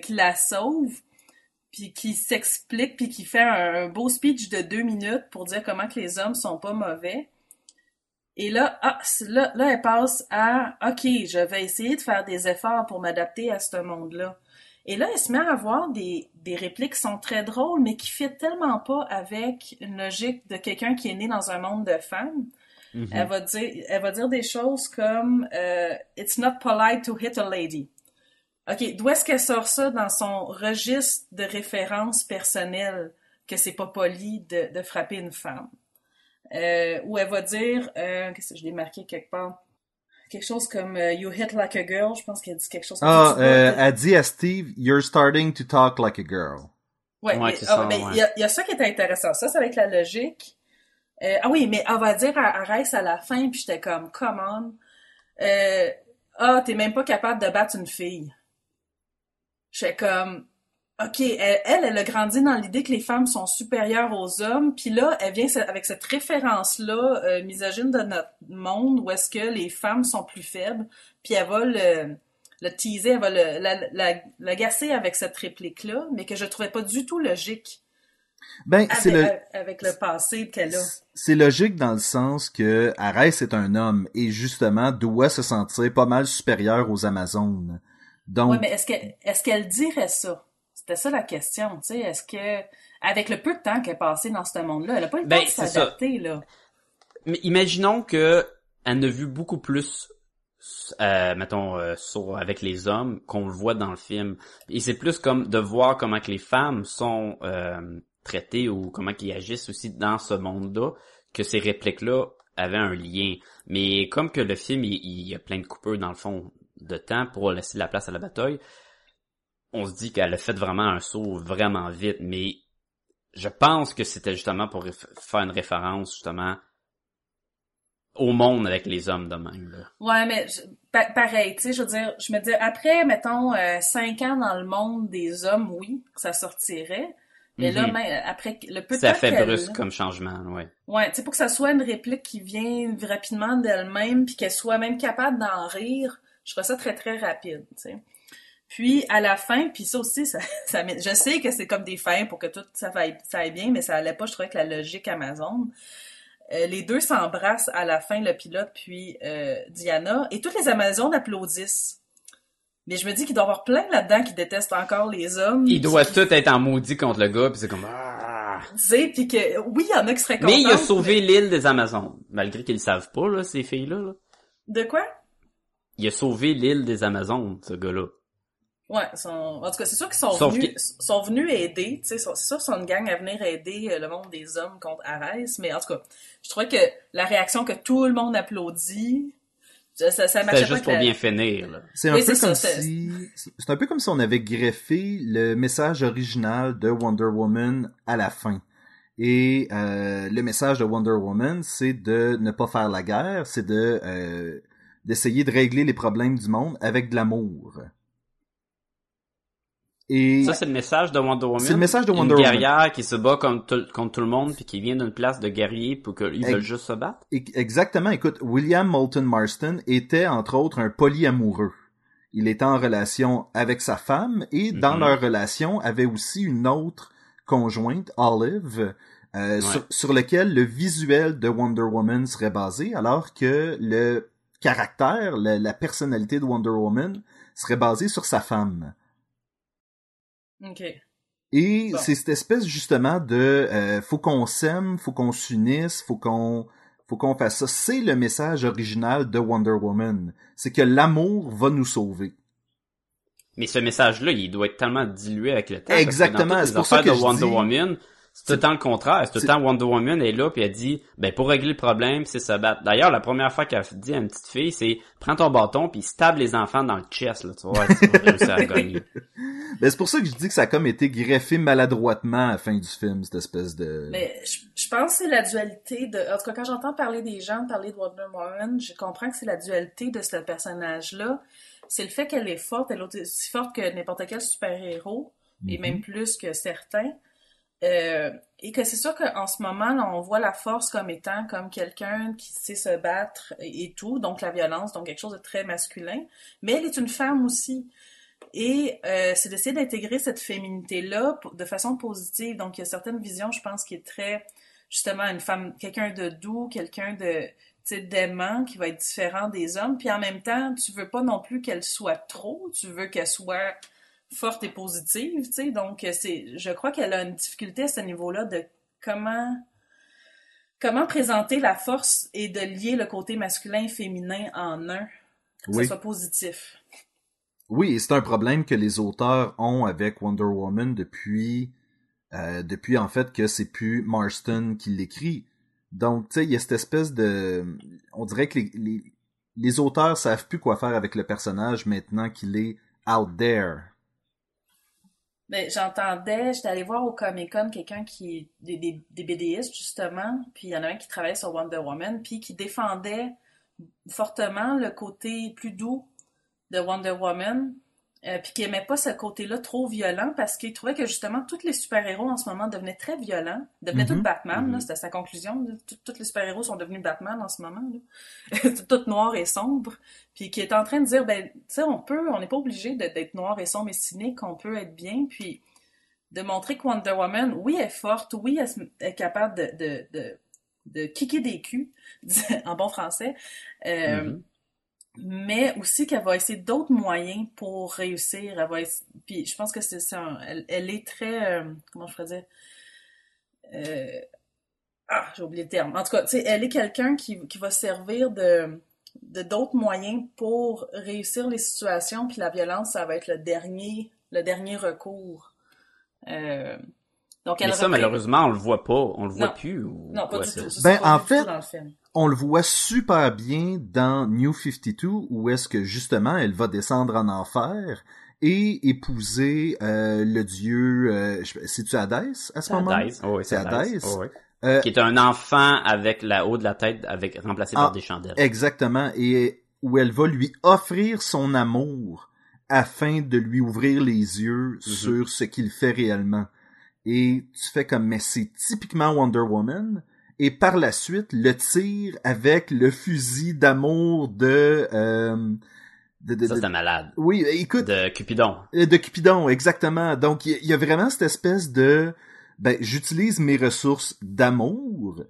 qui la sauve. Puis qui s'explique, puis qui fait un, un beau speech de deux minutes pour dire comment que les hommes sont pas mauvais. Et là, ah, là, là, elle passe à OK, je vais essayer de faire des efforts pour m'adapter à ce monde-là. Et là, elle se met à avoir des, des répliques qui sont très drôles, mais qui fit tellement pas avec une logique de quelqu'un qui est né dans un monde de femmes. Mhm. Elle va dire, elle va dire des choses comme euh, It's not polite to hit a lady. OK, d'où est-ce qu'elle sort ça dans son registre de référence personnelle que c'est pas poli de, de frapper une femme? Euh, où elle va dire, euh, qu'est-ce que je l'ai marqué quelque part? Quelque chose comme euh, You hit like a girl, je pense qu'elle dit quelque chose comme Ah, ça. Euh, vois, elle dit à Steve, You're starting to talk like a girl. Ouais, Ouais, mais c'est ah, ça, ouais. il y, a, il y a ça qui est intéressant. Ça, c'est avec la logique. Euh, ah oui, mais elle va dire à Arès à la fin, puis j'étais comme, come on. Euh, ah, t'es même pas capable de battre une fille. J'étais comme, ok, elle, elle, elle a grandi dans l'idée que les femmes sont supérieures aux hommes, puis là, elle vient avec cette référence-là euh, misogyne de notre monde, où est-ce que les femmes sont plus faibles, puis elle va le, le teaser, elle va le, la, la, l'agacer avec cette réplique-là, mais que je trouvais pas du tout logique Ben, c'est avec, le, avec le passé qu'elle a. c'est logique dans le sens que Arès est un homme et justement doit se sentir pas mal supérieur aux Amazones. Donc, Ouais, mais est-ce qu'elle est-ce qu'elle dirait ça? C'était ça la question, tu sais. Est-ce que, avec le peu de temps qu'elle a passé dans ce monde-là, elle a pas eu le Ben, temps de s'adapter, là. Mais imaginons que elle a vu beaucoup plus, euh, mettons, euh, sur, avec les hommes qu'on le voit dans le film. Et c'est plus comme de voir comment que les femmes sont euh, traitées ou comment qu'ils agissent aussi dans ce monde-là, que ces répliques-là avaient un lien. Mais comme que le film, il, il y a plein de coupeurs dans le fond de temps pour laisser la place à la bataille, on se dit qu'elle a fait vraiment un saut vraiment vite, mais je pense que c'était justement pour faire une référence justement au monde avec les hommes de même. Là. Ouais, mais je- pa- pareil, tu sais, je veux dire, je me dis, après, mettons, euh, cinq ans dans le monde des hommes, oui, ça sortirait. Mais là, même, après, le peu de Ça temps fait brusque comme changement, ouais. Ouais, tu sais, pour que ça soit une réplique qui vient rapidement d'elle-même, puis qu'elle soit même capable d'en rire, je trouve ça très, très rapide, tu sais. Puis, à la fin, puis ça aussi, ça, je sais que c'est comme des fins pour que tout ça aille, ça aille bien, mais ça allait pas, je trouvais, que la logique Amazon. Euh, les deux s'embrassent à la fin, le pilote puis euh, Diana, et toutes les Amazones applaudissent. Mais je me dis qu'il doit y avoir plein là-dedans qui détestent encore les hommes. Il doit qui- tout être en maudit contre le gars, puis c'est comme... Ah! Tu sais, puis que, oui, il y en a qui seraient contents. Mais il a sauvé l'île des Amazones, malgré qu'ils le savent pas, là, ces filles-là. là. De quoi? Il a sauvé l'île des Amazones, ce gars-là. Ouais, sont... en tout cas, c'est sûr qu'ils sont Sauf venus, que- sont venus aider, tu sais, sont- c'est sûr qu'ils sont une gang à venir aider euh, le monde des hommes contre Arès, mais en tout cas, je trouvais que la réaction que tout le monde applaudit, ça, ça, C'est juste pour la- bien finir, là. C'est un Oui, peu comme ça, si c'est un peu comme si on avait greffé le message original de Wonder Woman à la fin. Et euh, le message de Wonder Woman, c'est de ne pas faire la guerre, c'est de euh, d'essayer de régler les problèmes du monde avec de l'amour. Et Ça, c'est le message de Wonder Woman. C'est le message de Wonder Une Woman. guerrière qui se bat contre tout, contre tout le monde, puis qui vient d'une place de guerrier pour qu'ils veulent juste se battre? Exactement. Écoute, William Moulton Marston était entre autres un polyamoureux. Il était en relation avec sa femme et dans Mhm. leur relation avait aussi une autre conjointe, Olive, euh, Ouais. sur, sur lequel le visuel de Wonder Woman serait basé, alors que le caractère, la personnalité de Wonder Woman serait basé sur sa femme. Ok. Et Bon. c'est cette espèce justement de euh, faut qu'on s'aime, faut qu'on s'unisse, faut qu'on Faut qu'on fasse ça. C'est le message original de Wonder Woman. C'est que l'amour va nous sauver. Mais ce message-là, il doit être tellement dilué avec le temps. Exactement, c'est pour ça que de je Wonder dis- Woman, c'est tout le temps le contraire. C'est tout le temps Wonder Woman est là puis elle dit, ben pour régler le problème, c'est se battre. D'ailleurs, la première fois qu'elle dit à une petite fille, c'est prends ton bâton puis stab les enfants dans le chest là, tu vois, tu vas réussir à gagner. Ben, c'est pour ça que je dis que ça a comme été greffé maladroitement à la fin du film, cette espèce de... Mais je, je pense que c'est la dualité de. En tout cas, quand j'entends parler des gens parler de Wonder Woman, je comprends que c'est la dualité de ce personnage-là. C'est le fait qu'elle est forte, elle est aussi forte que n'importe quel super-héros, et Mhm. même plus que certains. Euh, et que c'est sûr qu'en ce moment, on voit la force comme étant comme quelqu'un qui sait se battre et, tout, donc la violence, donc quelque chose de très masculin. Mais elle est une femme aussi. Et euh, c'est d'essayer d'intégrer cette féminité-là de façon positive. Donc, il y a certaines visions, je pense, qui est très, justement, une femme, quelqu'un de doux, quelqu'un de, d'aimant, qui va être différent des hommes. Puis en même temps, tu veux pas non plus qu'elle soit trop, tu veux qu'elle soit forte et positive, tu sais. Donc, euh, c'est, je crois qu'elle a une difficulté à ce niveau-là de comment, comment présenter la force et de lier le côté masculin et féminin en un, que Oui. ce soit positif. Oui, et c'est un problème que les auteurs ont avec Wonder Woman depuis euh, depuis en fait que c'est plus Marston qui l'écrit. Donc, tu sais, il y a cette espèce de... On dirait que les, les, les auteurs savent plus quoi faire avec le personnage maintenant qu'il est out there. Ben, j'entendais, j'étais allée voir au Comic Con quelqu'un qui des, des, des BDistes justement, puis il y en a un qui travaillait sur Wonder Woman, puis qui défendait fortement le côté plus doux de Wonder Woman, euh, puis qui aimait pas ce côté-là trop violent parce qu'il trouvait que justement tous les super-héros en ce moment devenaient très violents, devenaient Mhm. tous Batman, là, Mhm. c'était sa conclusion. Tous- les super-héros sont devenus Batman en ce moment, tout noir et sombre, puis qui est en train de dire ben tu sais on peut on n'est pas obligé d'être noir et sombre et cynique on peut être bien puis de montrer que Wonder Woman oui elle est forte oui elle est capable de de de, de kicker des culs en bon français euh, Mhm. Mais aussi qu'elle va essayer d'autres moyens pour réussir elle va essa- puis je pense que c'est ça elle, elle est très euh, comment je pourrais dire? Euh, ah j'ai oublié le terme en tout cas tu sais elle est quelqu'un qui qui va servir de de d'autres moyens pour réussir les situations puis la violence ça va être le dernier le dernier recours euh, donc elle Mais ça, malheureusement, on le voit pas. On le voit plus. Ou... non pas Ouais, du tout Ça, Ben, en du tout fait- dans le film. On le voit super bien dans New 52 où est-ce que justement elle va descendre en enfer et épouser euh, le dieu euh, je- c'est-tu Hadès à ce moment Hadès. Oh, oui, C'est Hadès. Oh, oui. Euh, Qui est un enfant avec la haut de la tête avec remplacé Ah, par des chandelles. Exactement. Et où elle va lui offrir son amour afin de lui ouvrir les yeux sur ce qu'il fait réellement. Et tu fais comme, mais c'est typiquement Wonder Woman. Et par la suite, le tir avec le fusil d'amour de, euh, de, de- Ça, c'était malade. oui, écoute, De Cupidon. euh, De Cupidon, exactement. Donc, il y, a- il y a vraiment cette espèce de... Ben, j'utilise mes ressources d'amour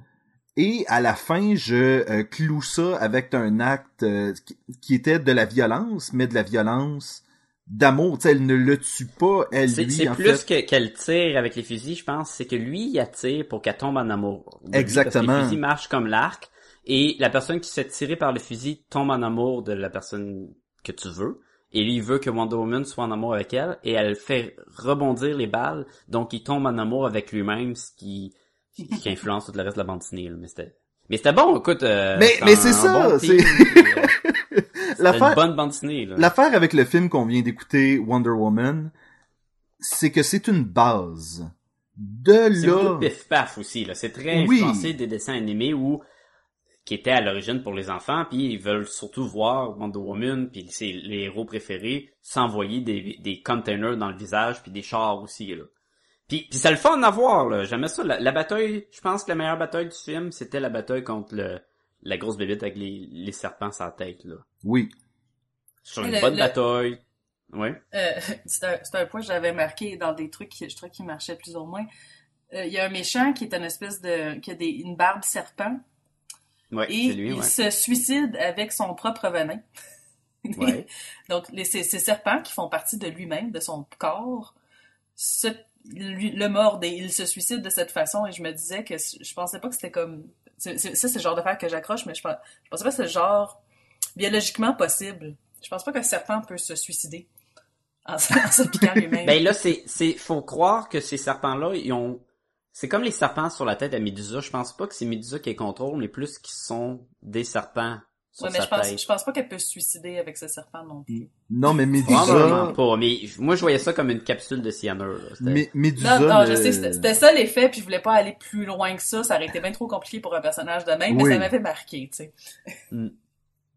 et à la fin, je euh, cloue ça avec un acte euh, qui était de la violence, mais de la violence d'amour. Tu sais, elle ne le tue pas, elle, C'est lui, c'est plus fait. que- qu'elle tire avec les fusils, je pense. C'est que lui, il attire pour qu'elle tombe en amour. de lui, Exactement. Parce que les fusils marchent comme l'arc. Et la personne qui se fait tirer par le fusil tombe en amour de la personne que tu veux. Et lui, il veut que Wonder Woman soit en amour avec elle. Et elle fait rebondir les balles. Donc, il tombe en amour avec lui-même, ce qui, qui influence tout le reste de la bande dessinée. là. Mais c'était... Mais c'était bon, écoute. euh, Mais- mais c'est ça, bon c'est- team, puis, euh, C'était L'affaire- une bonne bande dessinée. L'affaire avec le film qu'on vient d'écouter, Wonder Woman, c'est que c'est une base. De C'est là... de pif paf aussi là. C'est très Oui. influencé des dessins animés où qui étaient à l'origine pour les enfants, puis ils veulent surtout voir Wonder Woman, puis c'est les héros préférés, s'envoyer des, des containers dans le visage, puis des chars aussi là. Puis, puis ça le fait en avoir là. J'aimais ça. La, la bataille, je pense que la meilleure bataille du film, c'était la bataille contre le la grosse bébête avec les, les serpents sur la tête là. Oui. Sur une Le- bonne le- bataille. Ouais. Euh, c'est un, c'est un point que j'avais marqué dans des trucs qui je trouvais qui marchaient plus ou moins. Euh, Il y a un méchant qui est une espèce de qui a des, une barbe serpent Ouais, et lui, il ouais. se suicide avec son propre venin. Ouais. Donc les, ces, ces serpents qui font partie de lui-même, de son corps, se, lui, le mordent et il se suicide de cette façon. Et je me disais que je pensais pas que c'était comme ça, c'est le genre d'affaire que j'accroche, mais je pense, pense pas que c'est le genre biologiquement possible. Je pense pas qu'un serpent peut se suicider en, se- piquant lui-même. Ben là, c'est, c'est, faut croire que ces serpents-là, ils ont, c'est comme les serpents sur la tête à Médusa. Je pense pas que c'est Médusa qui les contrôle, mais plus qu'ils sont des serpents Ouais, mais je pense, tête. je pense pas qu'elle peut se suicider avec ce serpent non plus. Non, mais Probablement Médusa... pas, mais moi je voyais ça comme une capsule de cyanure. Mé- Médusa... Non, non, je sais, c'était ça l'effet, puis je voulais pas aller plus loin que ça. Ça aurait été bien trop compliqué pour un personnage de même, mais Oui. ça m'avait marqué, tu sais.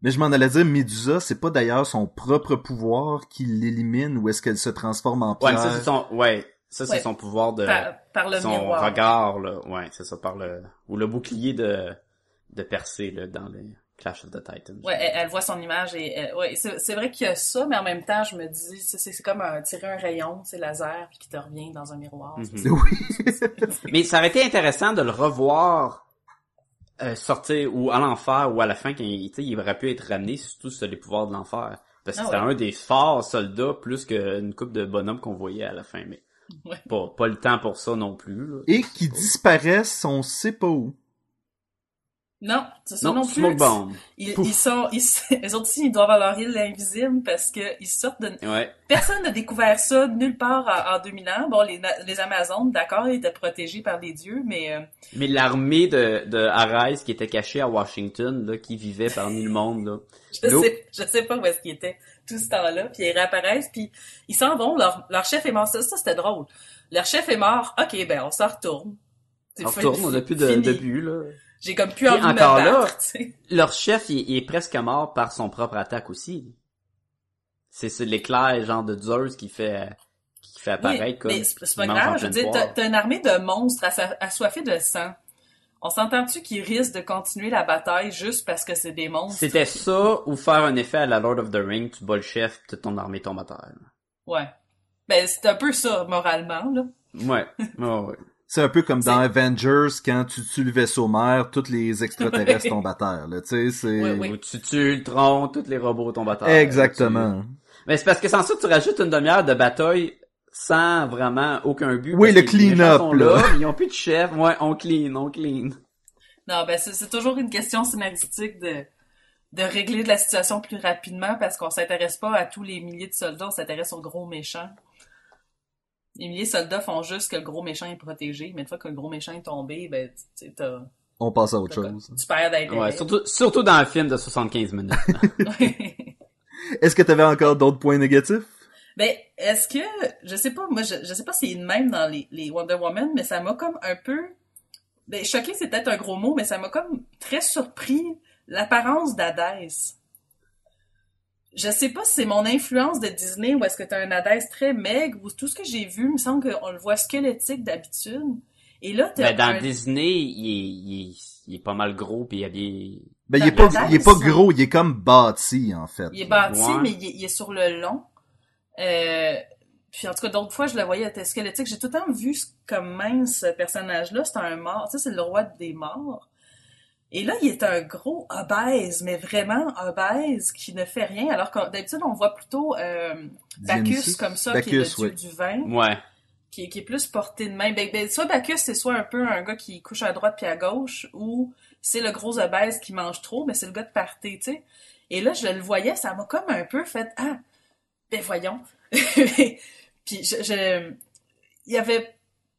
Mais je m'en allais dire, Médusa, c'est pas d'ailleurs son propre pouvoir qui l'élimine ou est-ce qu'elle se transforme en Ouais, pierre? mais ça c'est son, ouais, ça c'est Ouais. son pouvoir de, Par, par le son miroir. regard là. Ouais, c'est ça par le, ou le bouclier de, de percé là dans les Clash of the Titans. Ouais, elle, elle voit son image et elle- ouais, c'est c'est vrai qu'il y a ça, mais en même temps, je me dis, c'est comme un, tirer un rayon, c'est laser, puis qui te revient dans un miroir. Mhm. C'est- Oui. Mais ça aurait été intéressant de le revoir euh, sortir ou à l'enfer ou à la fin quand il, tu sais, il aurait pu être ramené surtout sur les pouvoirs de l'enfer. Parce que Ah c'était ouais. un des forts soldats plus qu'une coupe de bonhommes qu'on voyait à la fin, mais Ouais. pas, pas le temps pour ça non plus. Là. Et qui disparaissent, on sait pas où. Non, c'est ça Non, non, plus. Ils, sont, ils, eux autres aussi, ils doivent avoir leur île invisible parce que ils sortent de, Ouais. personne n'a découvert ça nulle part en, en 2000 ans. Bon, les, na- les Amazones, d'accord, ils étaient protégés par les dieux, mais, euh, Mais l'armée de, de qui était cachée à Washington, là, qui vivait parmi le monde, là. Je sais, je sais pas où est-ce qu'ils étaient tout ce temps-là, puis ils réapparaissent, puis ils s'en vont, leur, leur chef est mort, ça, ça, c'était drôle. Leur chef est mort, ok, ben on s'en retourne. On retourne, on a plus de, de but, là. J'ai comme plus envie de me encore là- battre, sais. Leur chef, il, il est presque mort par son propre attaque aussi. C'est l'éclair, genre de Zeus qui fait, qui fait apparaître Oui, comme. mais c'est pas grave, je veux dire, t'as une armée de monstres assoiffés de sang. On s'entend-tu qu'ils risquent de continuer la bataille juste parce que c'est des monstres? C'était ça, ou faire un effet à la Lord of the Ring, tu bats le chef, toute ton armée tombe à terre. Ouais. Ben, c'est un peu ça, moralement, là. Ouais, ouais, ouais. C'est un peu comme dans Avengers, quand tu tues le vaisseau mère, tous les extraterrestres tombent à terre, là, tu sais, c'est... Oui. Ou tu tues le tronc, tous les robots tombent à terre. Exactement. Tu- Mais c'est parce que sans ça, tu rajoutes une demi-heure de bataille sans vraiment aucun but. Oui, le clean-up, là. Ils ont plus de chef. Ouais, on clean, on clean. Non, ben, c'est c'est toujours une question scénaristique de, de régler de la situation plus rapidement parce qu'on s'intéresse pas à tous les milliers de soldats, on s'intéresse aux gros méchants. Les milliers de soldats font juste que le gros méchant est protégé, mais une fois que le gros méchant est tombé, ben, tu sais, t'as, On passe à autre chose. tu perds d'intérêt. Ouais, surtout, surtout dans un film de 75 minutes. Est-ce que t'avais encore d'autres points négatifs? Ben, est-ce que, je sais pas, moi, je, je sais pas si c'est une même dans les, les Wonder Woman, mais ça m'a comme un peu, ben, choqué, c'est peut-être un gros mot, mais ça m'a comme très surpris l'apparence d'Hadès. Je sais pas si c'est mon influence de Disney ou est-ce que t'as un Hades très maigre ou tout ce que j'ai vu, il me semble qu'on le voit squelettique d'habitude. Et là, t'as ben, dans un- Disney, il est, il, est, il est pas mal gros. Ben, il est Dans pas, la il est pas gros, il est comme bâti, en fait. Il est bâti, Ouais. mais il est, il est sur le long. Euh, puis en tout cas, d'autres fois, je le voyais être squelettique. J'ai tout le temps vu ce- comme mince ce personnage-là. C'est un mort. Tu sais, c'est le roi des morts. Et là, il est un gros obèse, mais vraiment obèse, qui ne fait rien. Alors que d'habitude, on voit plutôt euh, Bacchus comme ça, qui est le dieu ouais. du vin, Ouais. qui, est- qui est plus porté de main. Ben, ben, soit Bacchus, c'est soit un peu un gars qui couche à droite puis à gauche, ou c'est le gros obèse qui mange trop, mais c'est le gars de party, tu sais. Et là, je le voyais, ça m'a comme un peu fait ah, ben voyons. puis je, je, il y avait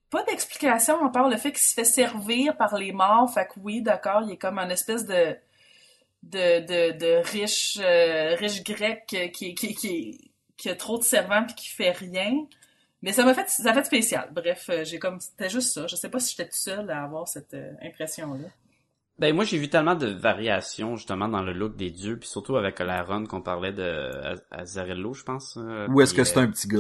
pas d'explication à part le fait qu'il se fait servir par les morts. Fait que oui, d'accord, il est comme un espèce de de de, de riche euh, riche grec qui qui qui qui, qui a trop de servants puis qui fait rien. Mais ça m'a fait ça fait spécial. Bref, euh, j'ai comme c'était juste ça. Je sais pas si j'étais tout seul à avoir cette euh, impression là. Ben moi j'ai vu tellement de variations justement dans le look des dieux, puis surtout avec la run qu'on parlait de Az- Azarello, je pense. Ou est-ce que c'est un petit gars?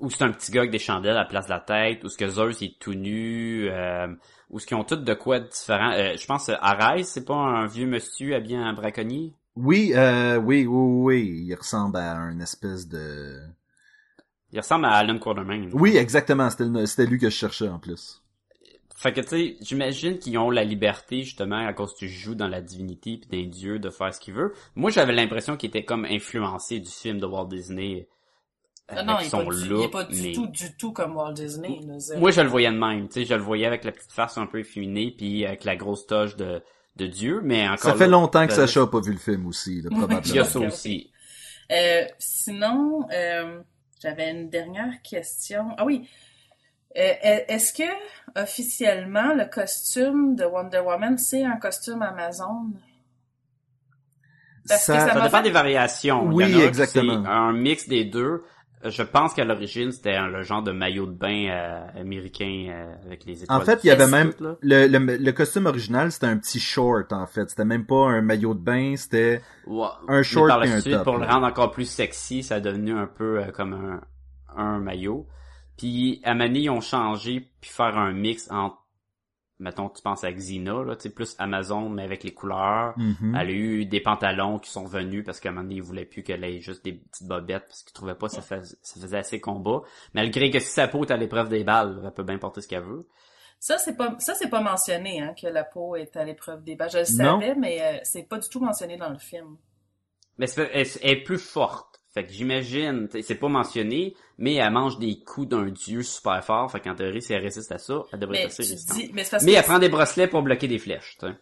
Ou c'est un petit gars avec des chandelles à la place de la tête, ou ce que Zeus est tout nu, euh, ou ce qu'ils ont tout de quoi de différent. Euh, je pense euh, Ares, c'est pas un vieux monsieur habillé en braconnier? Oui, euh, oui, oui, oui, il ressemble à un espèce de... Il ressemble à Alan Quartermain. Oui, exactement, c'était lui que je cherchais en plus. Fait que tu sais, j'imagine qu'ils ont la liberté justement à cause que tu joues dans la divinité puis d'un dieu de faire ce qu'il veut. Moi j'avais l'impression qu'il était comme influencé du film de Walt Disney Ah non, avec il est son pas, du, il est look. pas du mais- tout, du tout comme Walt Disney. Moi, je le voyais de même. Tu sais, je le voyais avec la petite face un peu efféminée, puis avec la grosse toge de, de Dieu, mais encore Ça fait là, longtemps que ça- Sacha a pas vu le film aussi, là, Il y a probablement. ça aussi. Euh, sinon, euh, j'avais une dernière question. Ah oui. Euh, Est-ce que officiellement le costume de Wonder Woman c'est un costume Amazon? Parce que Ça- ça Ça dépend fait- des variations. Oui, Il y en a que exactement. C'est un mix des deux. Je pense qu'à l'origine, c'était un- le genre de maillot de bain euh, américain euh, avec les étoiles. En fait, il y avait même le, le, le costume original, c'était un petit short en fait. C'était même pas un maillot de bain, c'était Ouais. un short par et la un suite, top, pour le rendre encore plus sexy, ça a devenu un peu euh, comme un, un maillot. Puis à Mani, ils ont changé puis faire un mix entre mettons tu penses à Xena là, tu sais plus Amazon mais avec les couleurs. Mhm. Elle a eu des pantalons qui sont venus parce qu'à un moment donné, ils voulaient plus qu'elle ait juste des petites bobettes parce qu'ils trouvaient pas que ça, fais- ça faisait assez combat. Malgré que si sa peau est à l'épreuve des balles, elle peut bien porter ce qu'elle veut. Ça c'est pas ça c'est pas mentionné hein, que la peau est à l'épreuve des balles. Je le Non. savais mais euh, c'est pas du tout mentionné dans le film. Mais c'est- elle, elle est plus forte. Fait que j'imagine, c'est pas mentionné, mais elle mange des coups d'un dieu super fort. Fait qu'en théorie, si elle résiste à ça, elle devrait Mais être assez résistante. dis mais Mais elle prend des bracelets pour bloquer des flèches, t'sais.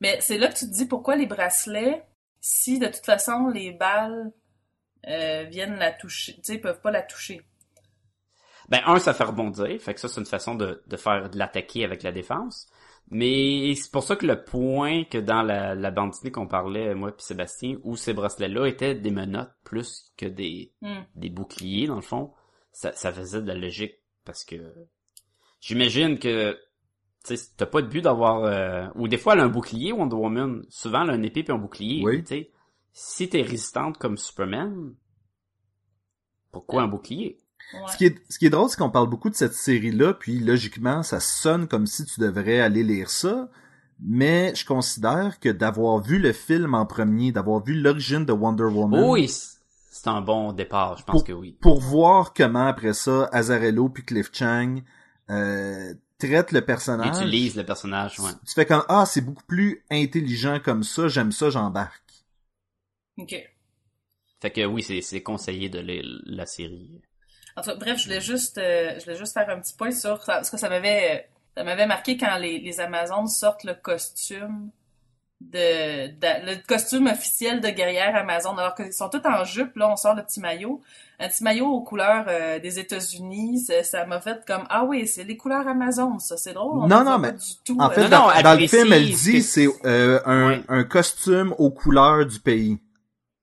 Mais c'est là que tu te dis pourquoi les bracelets, si de toute façon les balles euh, viennent la toucher, tu sais, peuvent pas la toucher. Ben, un, ça fait rebondir. Fait que ça, c'est une façon de, de faire de l'attaquer avec la défense. Mais c'est pour ça que le point que dans la, la bande dessinée qu'on parlait, moi puis Sébastien, où ces bracelets-là étaient des menottes plus que des, Hmm. des boucliers, dans le fond, ça, ça faisait de la logique parce que j'imagine que tu sais, t'as pas de but d'avoir euh, ou des fois elle a un bouclier Wonder Woman, souvent elle a une épée puis un bouclier. Oui. tu sais, si t'es résistante comme Superman, pourquoi un bouclier? Ouais. Ce qui est, ce qui est drôle, c'est qu'on parle beaucoup de cette série-là, puis logiquement, ça sonne comme si tu devrais aller lire ça, mais je considère que d'avoir vu le film en premier, d'avoir vu l'origine de Wonder Woman, Oui, c'est un bon départ, je pense Pour- que oui. pour voir comment après ça, Azarello puis Cliff Chang euh, traitent le personnage, Utilise le personnage, ouais. tu fais comme ah c'est beaucoup plus intelligent comme ça, j'aime ça, j'embarque. Ok. Fait que oui, c'est c'est conseillé de lire la série. En tout cas, bref, je voulais juste, euh, je voulais juste faire un petit point sur ça, parce que ça m'avait, ça m'avait marqué quand les, les Amazones sortent le costume de, de- le costume officiel de guerrière Amazon, alors qu'ils sont tous en jupe, là, on sort le petit maillot, un petit maillot aux couleurs euh, des États-Unis, ça ça m'a fait comme ah oui, c'est les couleurs Amazon, ça, c'est drôle. on Non, non, mais du tout. En euh, fait, non, dans, non, elle dans le film, elle dit que c'est euh, un, Ouais. un costume aux couleurs du pays.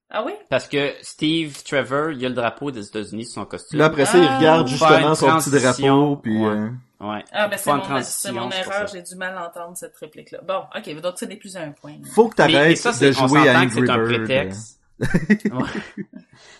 ah oui, Parce que Steve Trevor, il y a le drapeau des États-Unis sur son costume. Là après ça, il Ah, regarde justement son petit drapeau, puis ouais. euh, Ouais. ah ben c'est mon, une c'est transition, mon c'est pour erreur, j'ai du mal à entendre cette réplique-là. Bon, ok, donc ce n'est plus un point. faut que t'arrêtes ça, de c'est- jouer à Angry c'est un prétexte. Ouais.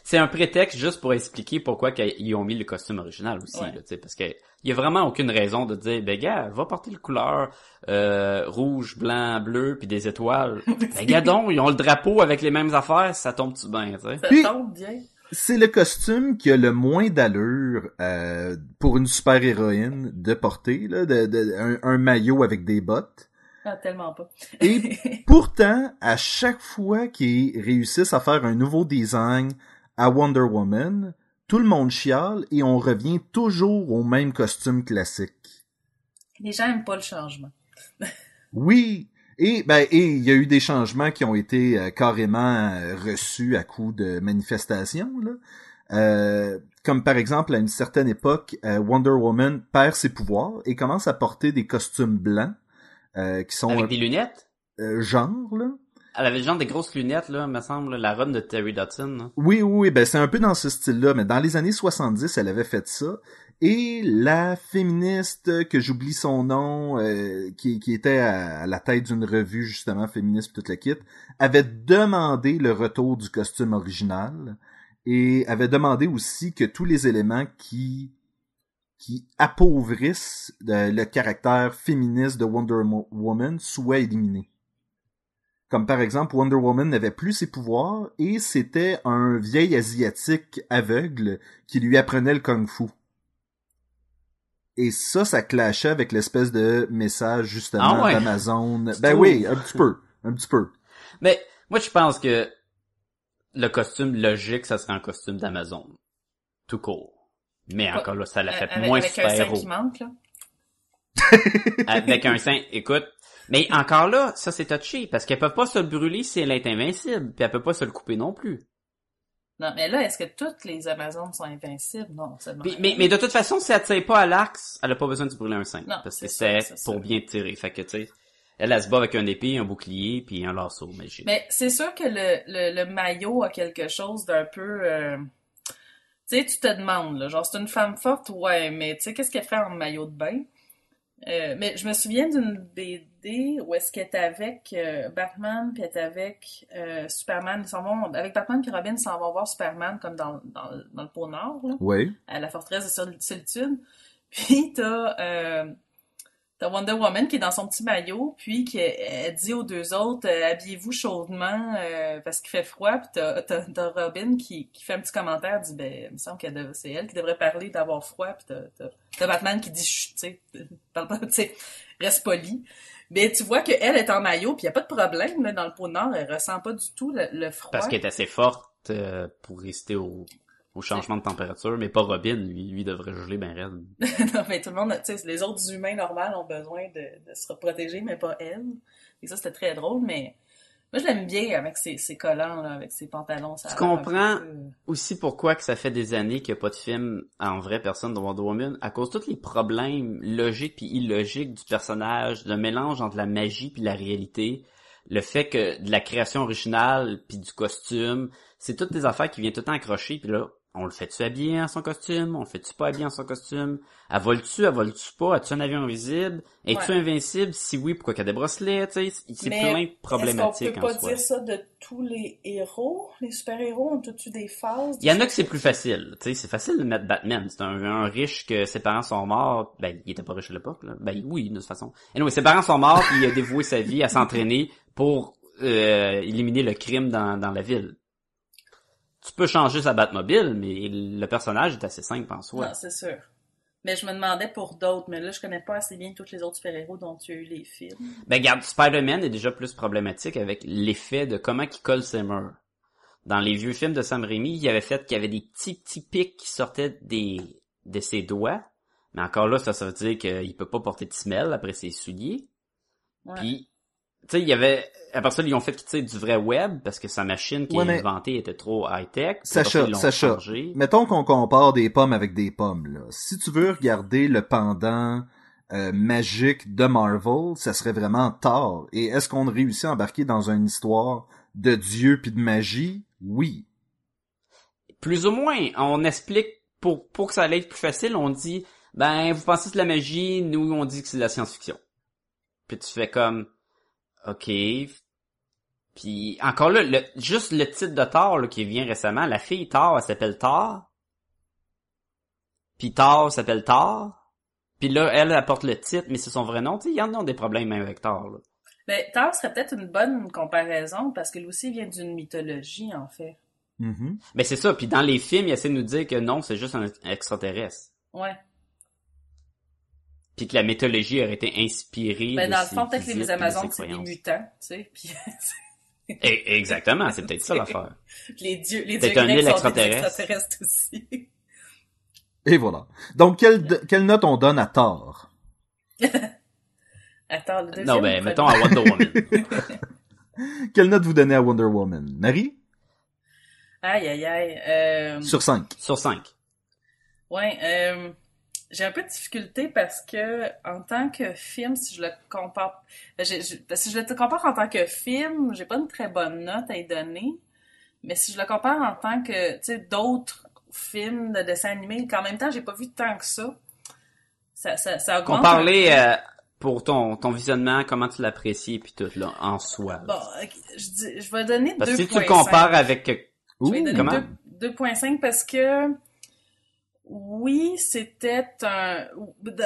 C'est un prétexte juste pour expliquer pourquoi qu'ils ont mis le costume original aussi, Ouais. là, tu sais, parce que il y a vraiment aucune raison de dire, ben gars, va porter le couleur euh, rouge, blanc, bleu, puis des étoiles. ben gars donc, ils ont le drapeau avec les mêmes affaires, ça tombe-tu bien, tu sais? Ça Puis- tombe bien. C'est le costume qui a le moins d'allure euh, pour une super-héroïne de porter, là, de, de- un, un maillot avec des bottes. Ah, tellement pas. Et pourtant, à chaque fois qu'ils réussissent à faire un nouveau design à Wonder Woman, tout le monde chiale et on revient toujours au même costume classique. Les gens aiment pas le changement. Oui, et ben et il y a eu des changements qui ont été euh, carrément euh, reçus à coup de manifestations là. Euh, comme par exemple à une certaine époque, euh, Wonder Woman perd ses pouvoirs et commence à porter des costumes blancs euh, qui sont Avec des lunettes? genre là. Elle avait genre des grosses lunettes, là, me semble, la run de Terry Dodson. là. Oui, oui, oui, ben c'est un peu dans ce style-là, mais dans les années 70, elle avait fait ça. Et la féministe, que j'oublie son nom, euh, qui, était à, la tête d'une revue, justement, féministe toute la kit, avait demandé le retour du costume original et avait demandé aussi que tous les éléments qui qui appauvrissent euh, le caractère féministe de Wonder Woman soient éliminés. Comme par exemple, Wonder Woman n'avait plus ses pouvoirs et c'était un vieil asiatique aveugle qui lui apprenait le kung-fu. Et ça, ça clashait avec l'espèce de message justement Ah ouais? d'Amazon. Ben oui, un petit peu, un petit peu. Mais moi, je pense que le costume logique, ça serait un costume d'Amazon. tout court. Mais encore là, ça l'a fait avec, moins avec un sein super-héros. qui manque, là. Avec un sein, écoute. Mais encore là, ça c'est touché, parce qu'elle peut pas se le brûler si elle est invincible, puis elle peut pas se le couper non plus. Non, mais là, est-ce que toutes les Amazones sont invincibles? Non, c'est Puis- mais, mais de toute façon, si elle tire pas à l'axe, elle a pas besoin de brûler un sein. Non, parce que c'est pour bien tirer. Fait que, tu sais, elle, elle se bat avec un épée, un bouclier, puis un lasso magique. Mais c'est sûr que le, le, le maillot a quelque chose d'un peu... euh, Tu sais, tu te demandes, là, genre, c'est une femme forte, ouais, mais tu sais, qu'est-ce qu'elle fait en maillot de bain? Euh, mais je me souviens d'une BD où est-ce qu'elle était avec euh, Batman, puis elle était avec euh, Superman. Ils s'en vont, avec Batman puis Robin, ils s'en vont voir Superman comme dans, dans, dans le pôle Nord, là. Oui. à la forteresse de Sol- solitude. Puis t'as euh, t'as Wonder Woman qui est dans son petit maillot, puis qui elle dit aux deux autres euh, habillez-vous chaudement euh, parce qu'il fait froid. Puis t'as t'as- Robin qui, qui fait un petit commentaire, dit ben il me semble que c'est elle qui devrait parler d'avoir froid. Puis t'as Batman qui dit chut, tu sais, reste poli. Mais tu vois qu'elle est en maillot, puis y a pas de problème là, dans le pôle Nord, elle ressent pas du tout le, le froid. Parce qu'elle est assez forte euh, pour résister au, au changement de température, mais pas Robin, lui, lui devrait geler ben raide. non, mais tout le monde, tu sais, les autres humains normaux ont besoin de, de se protéger, mais pas elle. Et ça, c'était très drôle, mais moi, je l'aime bien avec ses, ses collants, là, avec ses pantalons. Ça Tu comprends? peu, Aussi pourquoi que ça fait des années qu'il n'y a pas de film en vraie personne de Wonder Woman, à cause de tous les problèmes logiques puis illogiques du personnage, le mélange entre la magie puis la réalité, le fait que de la création originale puis du costume, c'est toutes des affaires qui viennent tout le temps accrocher puis là, on le fait-tu habillé en son costume? On le fait-tu pas habillé en son costume? Elle vole-tu? Elle vole-tu pas? As-tu un avion invisible? Es-tu Ouais. invincible? Si oui, pourquoi qu'il y a des bracelets? C'est plein de problématiques qu'on peut en pas soi. dire ça de tous les héros? Les super-héros ont tous des phases? Il y en a que c'est plus facile, c'est facile de mettre Batman. C'est un, un riche que ses parents sont morts. Ben, il était pas riche à l'époque, là. Ben oui, de toute façon. Et ses parents sont morts, puis il a dévoué sa vie à s'entraîner pour euh, éliminer le crime dans, dans la ville. Tu peux changer sa Batmobile, mais le personnage est assez simple en soi. Non, c'est sûr. Mais je me demandais pour d'autres, mais là, je connais pas assez bien tous les autres super-héros dont tu as eu les films. Ben regarde, Spider-Man est déjà plus problématique avec l'effet de comment il colle ses murs. Dans les vieux films de Sam Raimi, il avait fait qu'il y avait des petits petits pics qui sortaient des de ses doigts. Mais encore là, ça, ça veut dire qu'il peut pas porter de semelle après ses souliers. Ouais. Puis, tu sais, il y avait... Après ça, ils ont fait qu'il tire du vrai web parce que sa machine qu'il Ouais, a mais- inventée était trop high-tech. Sacha, ça, Sacha, changé. mettons qu'on compare des pommes avec des pommes, là. Si tu veux regarder le pendant euh, magique de Marvel, ça serait vraiment Thor. Et est-ce qu'on réussit à embarquer dans une histoire de dieu puis de magie? Oui. Plus ou moins, on explique pour pour que ça allait être plus facile, on dit ben vous pensez que c'est de la magie, nous on dit que c'est de la science-fiction. Puis tu fais comme OK. Puis encore là, le, juste le titre de Thor là, qui vient récemment, la fille Thor, elle s'appelle Thor. Puis Thor s'appelle Thor. Puis là, elle apporte le titre, mais c'est son vrai nom. Tu sais, il y en a des problèmes même avec Thor. Là. Mais Thor serait peut-être une bonne comparaison parce que lui aussi vient d'une mythologie, en fait. Mais c'est ça. Puis dans les films, il essaie de nous dire que non, c'est juste un extraterrestre. Ouais. Puis que la mythologie aurait été inspirée Ben, de dans le ses fond, peut-être que les de Amazones, c'est des mutants, tu sais, puis Eh, Exactement, c'est peut-être ça l'affaire. les dieux, les dieux grecs île sont des extraterrestres aussi. Et voilà. Donc, quelle, quelle note on donne à Thor? Attends, le deuxième. Non, ben, le mettons à? Wonder Woman. Quelle note vous donnez à Wonder Woman? Marie? Aïe, aïe, aïe. Euh, Sur 5. Sur 5. Ouais, euh, j'ai un peu de difficulté parce que en tant que film, si je le compare, ben, que si je le compare en tant que film, j'ai pas une très bonne note à y donner. Mais si je le compare en tant que, tu sais, d'autres films de dessins animés, qu'en même temps, j'ai pas vu tant que ça. Ça, ça, ça augmente. On parlait euh, pour ton, ton visionnement, comment tu l'apprécies puis tout, là, en soi. Bon, je, dis, je vais donner Parce que si tu 2.5. le compares avec... Ouh. comment? deux- 2.5 parce que oui, c'était un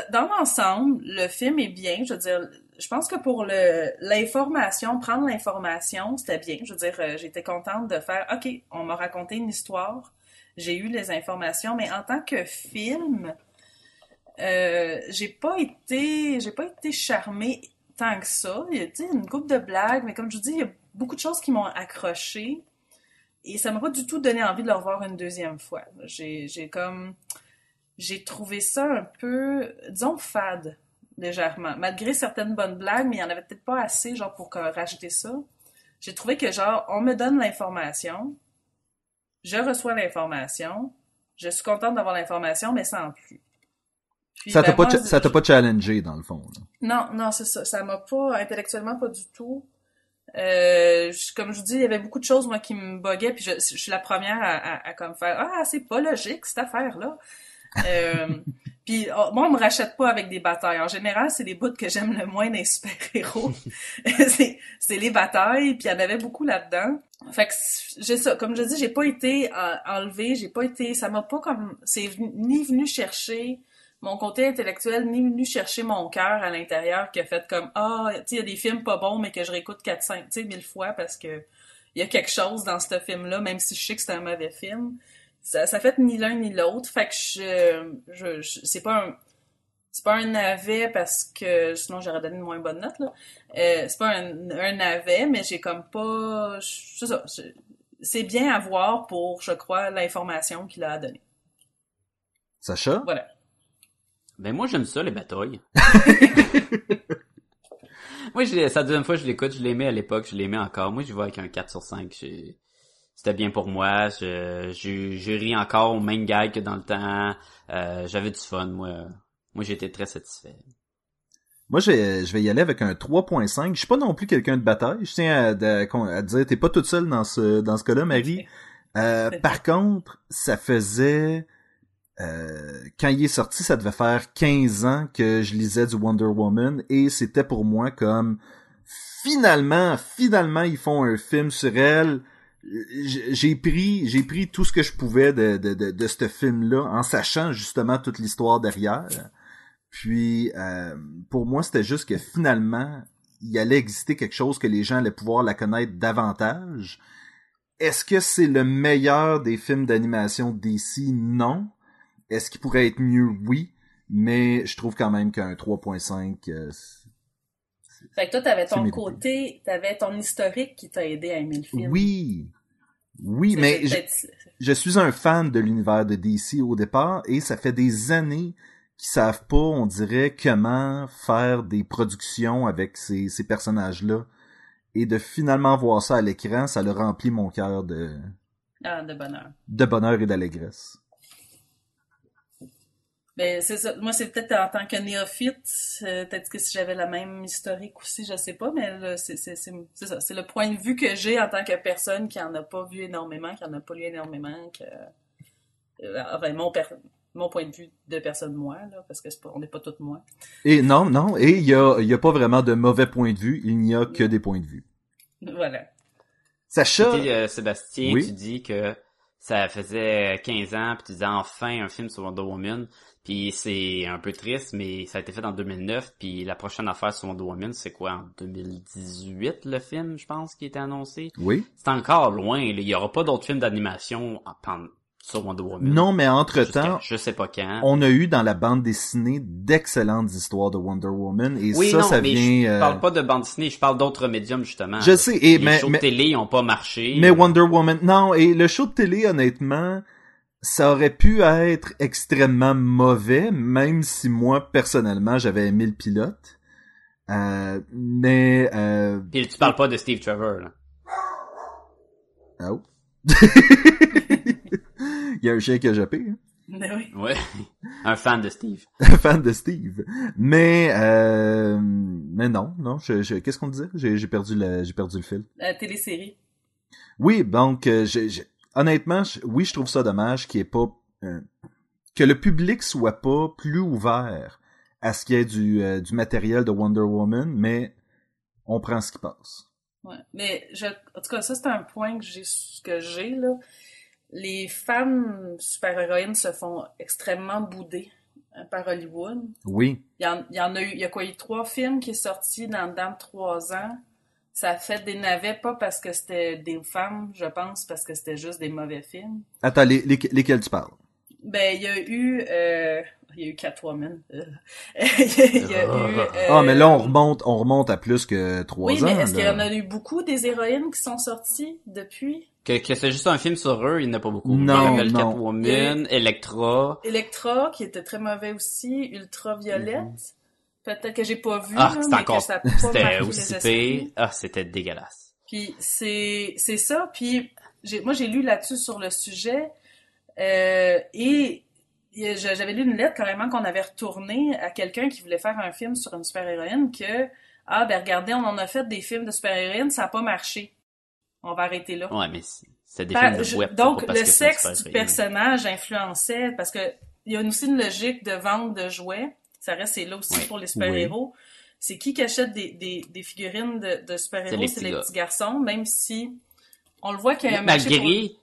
dans l'ensemble, le film est bien, je veux dire, je pense que pour l'information, prendre l'information, c'était bien. Je veux dire, euh, j'étais contente de faire OK, on m'a raconté une histoire, j'ai eu les informations, mais en tant que film euh, j'ai pas été j'ai pas été charmée tant que ça. Il y a une couple de blagues, mais comme je vous dis, il y a beaucoup de choses qui m'ont accroché. Et ça m'a pas du tout donné envie de le revoir une deuxième fois. J'ai, comme, j'ai trouvé ça un peu, disons, fade, légèrement. Malgré certaines bonnes blagues, mais il y en avait peut-être pas assez, genre, pour rajouter ça. J'ai trouvé que, genre, on me donne l'information, je reçois l'information, je suis contente d'avoir l'information, mais sans plus. Puis, Ça t'a ben, pas, ça t'a pas challengé, dans le fond. là? non, non, c'est ça. Ça m'a pas, intellectuellement, pas du tout. Euh, je- comme je vous dis, il y avait beaucoup de choses, moi, qui me boguaient, puis je, je suis la première à, à, à comme faire, ah, c'est pas logique, cette affaire-là. Euh, puis oh, moi, on me rachète pas avec des batailles. En général, c'est les bouts que j'aime le moins des super-héros. c'est, c'est les batailles, puis il y en avait beaucoup là-dedans. Fait que j'ai ça, comme je dis, j'ai pas été euh, enlevée, j'ai pas été, ça m'a pas comme, c'est ni venu chercher mon côté intellectuel, ni venu chercher mon cœur à l'intérieur qui a fait comme, ah, tu sais, il y a des films pas bons, mais que je réécoute 4, 5, tu sais, mille fois parce que il y a quelque chose dans ce film-là, même si je sais que c'est un mauvais film. Ça, ça fait ni l'un ni l'autre. Fait que je, je, je- c'est pas un, c'est pas un navet parce que sinon j'aurais donné une moins bonne note, là. Euh, c'est pas un, un navet, mais j'ai comme pas, c'est ça. C'est bien à voir pour, je crois, l'information qu'il a donnée. Sacha? Voilà. Ben moi j'aime ça les batailles. moi je l'ai- c'est la deuxième fois que je l'écoute, je l'aimais à l'époque, je l'aimais encore. Moi je vois avec un 4 sur 5. J'ai- C'était bien pour moi. Je, je, je ris encore au même gag que dans le temps. Euh, J'avais du fun, moi. Moi j'étais très satisfait. Moi, je vais, je vais y aller avec un 3.5. Je suis pas non plus quelqu'un de bataille. Je tiens à, à- à dire, t'es pas toute seule dans ce, dans ce cas-là, Marie. Euh, par contre, ça faisait... euh, quand il est sorti, ça devait faire 15 ans que je lisais du Wonder Woman et c'était pour moi comme finalement, finalement, ils font un film sur elle. J'ai pris, j'ai pris tout ce que je pouvais de, de, de, ce film-là en sachant justement toute l'histoire derrière. Puis, euh, pour moi, c'était juste que finalement, il allait exister quelque chose que les gens allaient pouvoir la connaître davantage. Est-ce que c'est le meilleur des films d'animation DC? Non. Est-ce qu'il pourrait être mieux? Oui. Mais je trouve quand même qu'un 3.5, euh, Fait que toi, t'avais ton côté, t'avais ton historique qui t'a aidé à aimer le film. oui. Oui, mais je, je suis un fan de l'univers de DC au départ et ça fait des années qu'ils savent pas, on dirait, comment faire des productions avec ces, ces personnages-là. Et de finalement voir ça à l'écran, ça leur remplit mon cœur de, Ah, de bonheur. de bonheur et d'allégresse. Mais c'est ça. Moi, c'est peut-être en tant que néophyte, euh, peut-être que si j'avais la même historique aussi, je sais pas, mais là, c'est c'est- c'est- c'est ça. C'est le point de vue que j'ai en tant que personne qui en a pas vu énormément, qui en a pas lu énormément, que euh, enfin, mon, per- mon point de vue de personne moi, là, parce que c'est pas, on n'est pas toutes moi. Et non, non, et il y a, il y a pas vraiment de mauvais points de vue, il n'y a que des points de vue. Voilà. Sacha, Puis, euh, Sébastien, Oui. tu dis que ça faisait 15 ans, puis tu disais enfin un film sur Wonder Woman. Puis c'est un peu triste, mais ça a été fait en 2009. Puis la prochaine affaire sur Wonder Woman, c'est quoi, en 2018, le film, je pense, qui était annoncé? oui. C'est encore loin, il y aura pas d'autres films d'animation sur Wonder Woman. Non, mais entre-temps, Je sais pas quand. on a eu dans la bande dessinée d'excellentes histoires de Wonder Woman et Oui, ça, non, ça mais vient... je euh, parle pas de bande dessinée, je parle d'autres médiums, justement. Je sais, et Les mais, shows mais, de télé ont pas marché. mais Wonder Woman, non, et le show de télé, honnêtement, ça aurait pu être extrêmement mauvais, même si moi, personnellement, j'avais aimé le pilote. Euh, mais, euh, Puis tu parles pas de Steve Trevor, là. oh. Il y a un chien qui a jappé, hein. Mais oui. Ouais. un fan de Steve. fan de Steve. Mais, euh, mais non, non, je, je- qu'est-ce qu'on disait? J'ai, j'ai perdu le, j'ai perdu le fil. La télésérie. Oui, donc euh, je- honnêtement, oui, je trouve ça dommage qu'il y ait pas euh, que le public soit pas plus ouvert à ce qu'il y ait du, euh, du matériel de Wonder Woman, mais on prend ce qui passe. Ouais. Mais je, en tout cas, ça c'est un point que j'ai que j'ai là. Les femmes super-héroïnes se font extrêmement bouder euh, par Hollywood. Oui, Il y, en, il y en a eu, il y a quoi, il y a eu trois films qui sont sortis dans, dans trois ans. Ça a fait des navets, pas parce que c'était des femmes, je pense, parce que c'était juste des mauvais films. attends, les, les- lesquels tu parles? Ben, il y a eu, euh, il y a eu Catwoman. euh, il y a, eu, euh, Ah, mais là, on remonte, on remonte à plus que trois Oui, ans. mais est-ce qu'il y en a eu beaucoup des héroïnes qui sont sorties depuis? Que, que c'est juste un film sur eux, il n'y en a pas beaucoup. Non, Il y a non. Catwoman, Electra. Electra, qui était très mauvais aussi, Ultraviolette. Peut-être que j'ai pas vu, Ah, mais encore, que ça a pas marqué c'était aussi pire. Ah, c'était dégueulasse. Puis c'est c'est ça. Puis j'ai moi j'ai lu là-dessus sur le sujet euh, et j'avais lu une lettre carrément qu'on avait retournée à quelqu'un qui voulait faire un film sur une super héroïne que ah ben regardez on en a fait des films de super héroïnes ça a pas marché. On va arrêter là. Ouais, mais c'est c'est des Par- films de je- web. c'est donc le c'est sexe du personnage influençait parce que il y a aussi une logique de vente de jouets. Ça reste c'est là aussi Oui. pour les super-héros. C'est qui qui achète des, des, des figurines de, super-héros, c'est les petits garçons, même si on le voit qu'il y a un Malgré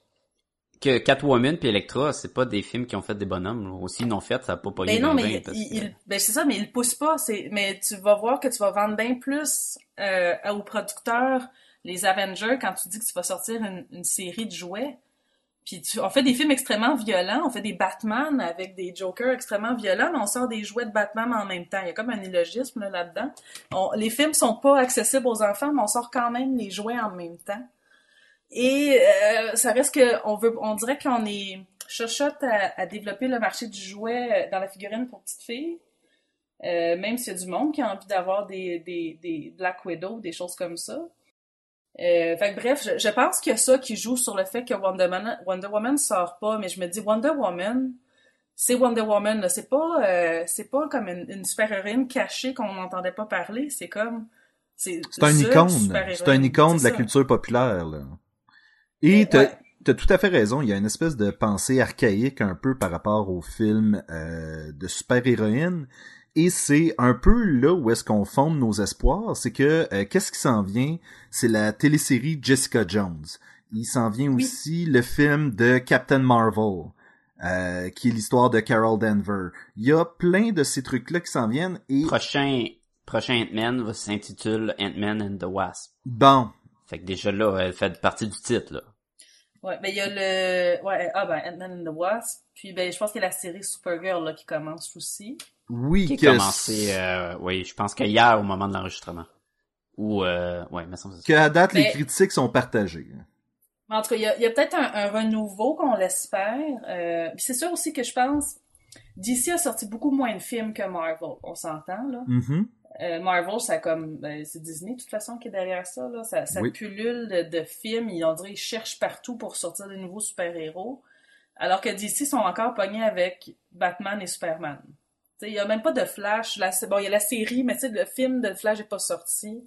que Catwoman puis Electra, c'est pas des films qui ont fait des bonhommes. Aussi, ils n'ont fait, ça a pas pour... pogné Ben non, mais bien, il, parce il- que- il- ben c'est ça, mais il pousse pas. C'est, mais tu vas voir que tu vas vendre bien plus euh, aux producteurs les Avengers quand tu dis que tu vas sortir une, une série de jouets. Puis on fait des films extrêmement violents, on fait des Batman avec des Jokers extrêmement violents, mais on sort des jouets de Batman en même temps. Il y a comme un illogisme là, là-dedans. Les films sont pas accessibles aux enfants, mais on sort quand même les jouets en même temps. Et euh, ça reste que on veut, on dirait qu'on est chochotte à, développer le marché du jouet dans la figurine pour petites filles. Euh, même s'il y a du monde qui a envie d'avoir des, des, des Black Widow, des choses comme ça. Euh, fait que bref, je, je pense qu'il y a ça qui joue sur le fait que Wonder Woman, Wonder Woman sort pas, mais je me dis Wonder Woman, c'est Wonder Woman, c'est pas euh, c'est pas comme une, une super-héroïne cachée qu'on n'entendait pas parler, c'est comme c'est un icône. C'est un icône de la ça. culture populaire, là. Et t'as ouais. tout à fait raison. Il y a une espèce de pensée archaïque un peu par rapport aux films euh, de super-héroïnes. Et c'est un peu là où est-ce qu'on fonde nos espoirs. C'est que euh, qu'est-ce qui s'en vient? C'est la télésérie Jessica Jones. Il s'en vient Oui. aussi le film de Captain Marvel. euh, qui est l'histoire de Carol Denver. Il y a plein de ces trucs-là qui s'en viennent et Prochain, prochain Ant-Man va s'intitule Ant-Man and the Wasp. bon, Fait que déjà là, elle fait partie du titre, là. Ouais, ben il y a le ouais ah ben Ant-Man and the Wasp, puis ben je pense qu'il y a la série Supergirl là qui commence aussi. Oui Qui que a commencé, euh, oui, je pense qu'hier au moment de l'enregistrement. Ou, euh, ouais, mais ça que qu'à date, les critiques sont partagées. Mais En tout cas, il y a, peut-être un, un renouveau qu'on l'espère. Euh, puis c'est sûr aussi que je pense DC a sorti beaucoup moins de films que Marvel, on s'entend là. Mhm. Euh, Marvel, ça comme ben, c'est Disney de toute façon qui est derrière ça là, ça, ça Oui. pullule de, de films, ils on dirait ils cherchent partout pour sortir des nouveaux super-héros, alors que DC sont encore pognés avec Batman et Superman. Il y a même pas de Flash, là c'est bon, il y a la série, mais tu sais le film de Flash est pas sorti.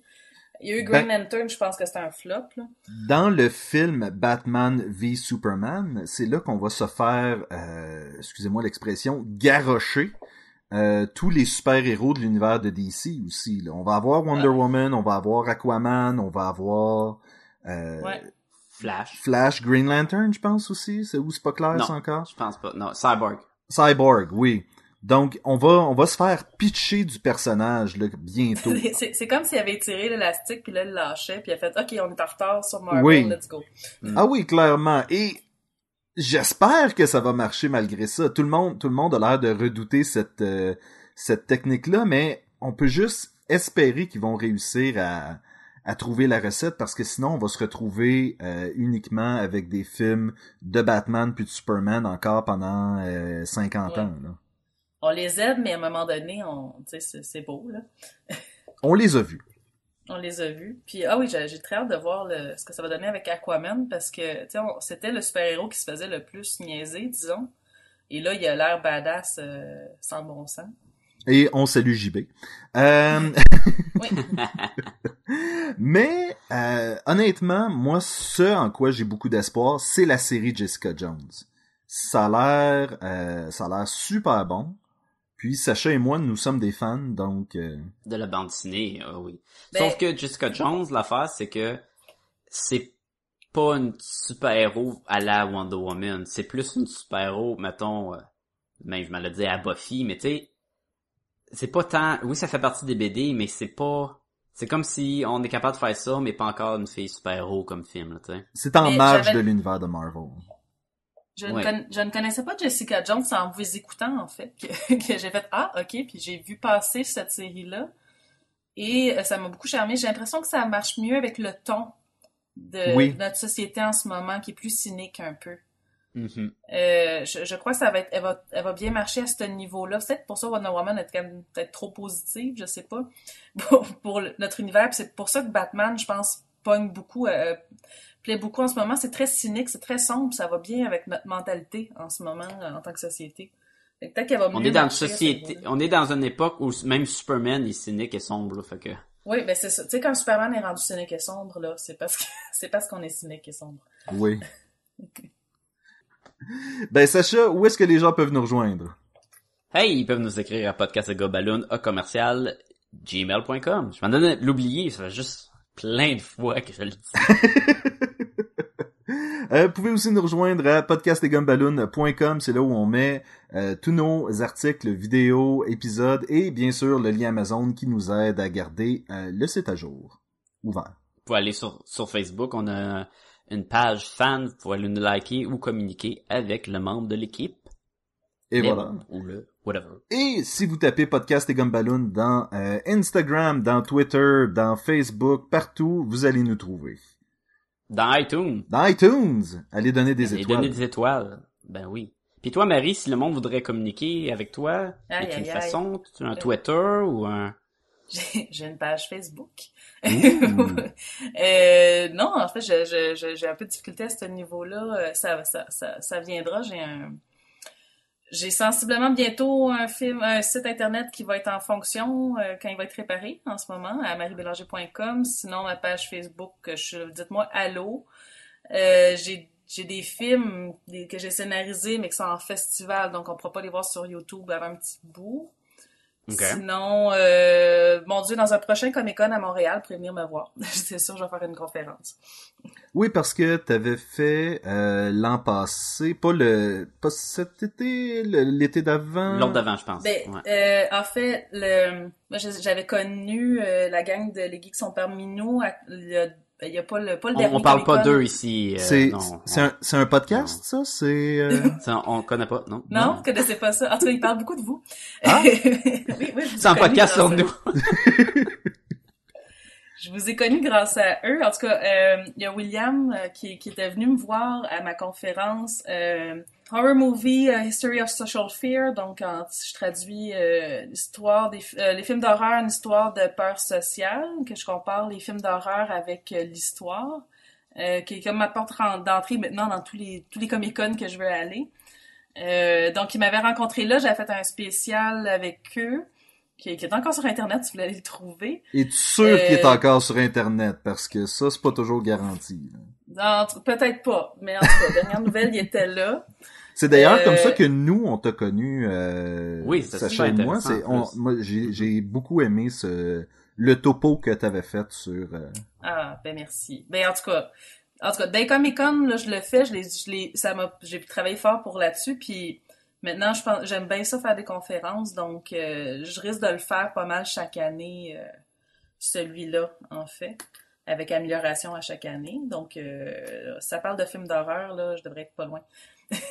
Il y a eu Green Ben- Lantern, je pense que c'était un flop là. Dans le film Batman v Superman, c'est là qu'on va se faire, euh, excusez-moi l'expression, garrocher euh, tous les super-héros de l'univers de DC aussi. là. On va avoir Wonder Ouais. Woman, on va avoir Aquaman, on va avoir euh, Ouais. Flash. Flash, Green Lantern, je pense aussi. C'est où c'est pas clair Non. ça encore? Je pense pas. Non, Cyborg. Cyborg, oui. Donc on va on va se faire pitcher du personnage là, bientôt. C'est c'est comme s'il avait tiré l'élastique puis là il lâchait puis il a fait OK, on est en retard sur Marvel, Oui. let's go. Ah oui, clairement. Et j'espère que ça va marcher malgré ça. Tout le monde, tout le monde a l'air de redouter cette euh, cette technique-là, mais on peut juste espérer qu'ils vont réussir à à trouver la recette parce que sinon on va se retrouver euh, uniquement avec des films de Batman puis de Superman encore pendant euh, 50 Ouais. ans. là. On les aime mais à un moment donné, on c'est- beau là. On les a vus. On les a vus. Puis ah oui, j'ai très hâte de voir le, ce que ça va donner avec Aquaman parce que tu sais on- c'était le super-héros qui se faisait le plus niaiser, disons. Et là, il a l'air badass euh, sans bon sens. Et on salue JB. Euh, Oui. Mais euh, honnêtement, moi, ce en quoi j'ai beaucoup d'espoir, c'est la série Jessica Jones. Ça a l'air, euh, ça a l'air super bon. Puis Sacha et moi, nous sommes des fans, donc euh, De la bande dessinée, ah oui. Ben- Sauf que Jessica Jones, l'affaire, c'est que c'est pas une super-héros à la Wonder Woman. C'est plus une super-héros, mettons, euh, même je me l'ai dit à Buffy, mais tu sais, c'est pas tant... Oui, ça fait partie des BD, mais c'est pas... C'est comme si on est capable de faire ça, mais pas encore une fille super-héros comme film, là, tu sais. c'est en Mais marge de l'univers de Marvel. Je, ne je connaissais pas Jessica Jones en vous écoutant, en fait, que, que j'ai fait Ah, ok, puis j'ai vu passer cette série-là. Et euh, ça m'a beaucoup charmé. J'ai l'impression que ça marche mieux avec le ton de Oui. notre société en ce moment, qui est plus cynique un peu. Mhm. Euh, je, je crois que ça va être, elle va, elle va bien marcher à ce niveau-là. C'est peut-être pour ça Wonder Woman est quand même peut-être trop positive, je sais pas, pour, notre univers. C'est pour ça que Batman, je pense, pogne beaucoup, euh, plaît beaucoup en ce moment. C'est très cynique, c'est très sombre, ça va bien avec notre mentalité en ce moment en tant que société. Fait que Peut-être qu'elle va On est dans une société, on est dans une époque où même Superman est cynique et sombre, là, fait que. Oui, ben c'est ça. Tu sais, quand Superman est rendu cynique et sombre, là, c'est parce que c'est parce qu'on est cynique et sombre. Oui. Ben, Sacha, où est-ce que les gens peuvent nous rejoindre? Hey, ils peuvent nous écrire à podcastgobaloon à commercial gmail.com. Je m'en donnais de l'oublier, ça fait juste plein de fois que je le dis. Euh, vous pouvez aussi nous rejoindre à podcastetgumballoon.com, c'est là où on met euh, tous nos articles, vidéos, épisodes et bien sûr le lien Amazon qui nous aide à garder euh, le site à jour. Ouvert. Vous pouvez aller sur, sur Facebook, on a une page fan, vous pouvez aller nous liker ou communiquer avec le membre de l'équipe. Et voilà. Ou le whatever. Et si vous tapez Podcast et Gumballoon dans euh, Instagram, dans Twitter, dans Facebook, partout, vous allez nous trouver. Dans iTunes. Dans iTunes, allez donner des étoiles. donner des étoiles. Ben oui. Puis toi, Marie, si le monde voudrait communiquer avec toi, Aïe, y a une aïe, aïe. façon, tu as un Twitter ou un... J'ai une page Facebook. Ouh. Euh, non, en fait, j'ai un peu de difficulté à ce niveau-là. Euh, Ça, ça, ça, ça viendra. J'ai un, j'ai sensiblement bientôt un film, un site internet qui va être en fonction euh, quand il va être réparé en ce moment à mariebélanger.com. Sinon, ma page Facebook, euh, je, dites-moi allô. Euh, j'ai j'ai des films que j'ai scénarisés mais qui sont en festival, donc on pourra pas les voir sur YouTube avant un petit bout. Ok. Sinon, euh, mon Dieu, dans un prochain Comic Con à Montréal, pourrez venir me voir. C'est sûr, je vais faire une conférence. Oui, parce que t'avais fait euh, l'an passé, pas le, pas cet été, l'été d'avant. L'autre d'avant, je pense. Ben, Ouais. euh, en fait, le, moi, j'avais connu euh, la gang de Les Geeks sont parmi nous. à- le- Il y a pas le, pas le On, dernier on parle pas d'eux ici. euh, C'est, non, un, podcast, ça? C'est, euh, on connaît pas, non? Non, vous connaissez pas ça. En tout cas, ils parlent beaucoup de vous. Ah? oui, oui, C'est un podcast sur nous. Je vous ai connu grâce à eux. En tout cas, euh, il y a William euh, qui, qui était venu me voir à ma conférence euh, Horror Movie euh, History of Social Fear. Donc, en, je traduis euh, l'histoire des euh, les films d'horreur, une histoire de peur sociale, que je compare les films d'horreur avec euh, l'histoire, euh, qui est comme ma porte d'entrée maintenant dans tous les tous les Comic Con que je veux aller. Euh, donc, ils m'avaient rencontré là. J'avais fait un spécial avec eux. Qui, qui est encore sur Internet, si vous voulez aller le trouver. es-tu sûr qu'il est Euh, encore sur Internet? Parce que ça, c'est pas toujours garanti. là. Peut-être pas, mais en tout cas, dernière nouvelle, il était là. C'est d'ailleurs Euh, comme ça que nous, on t'a connu, euh, Oui, Sacha et moi. on, moi, j'ai, j'ai beaucoup aimé ce, le topo que t'avais fait sur, euh, Ah, ben merci. Ben en tout cas, en tout cas, dès Comic Con, là, je le fais, je l'ai, je l'ai, ça m'a, j'ai travaillé fort pour là-dessus, puis maintenant, je pense, j'aime bien ça faire des conférences, donc euh, je risque de le faire pas mal chaque année, euh, celui-là, en fait, avec amélioration à chaque année. Donc, euh, ça parle de films d'horreur, là, je devrais être pas loin.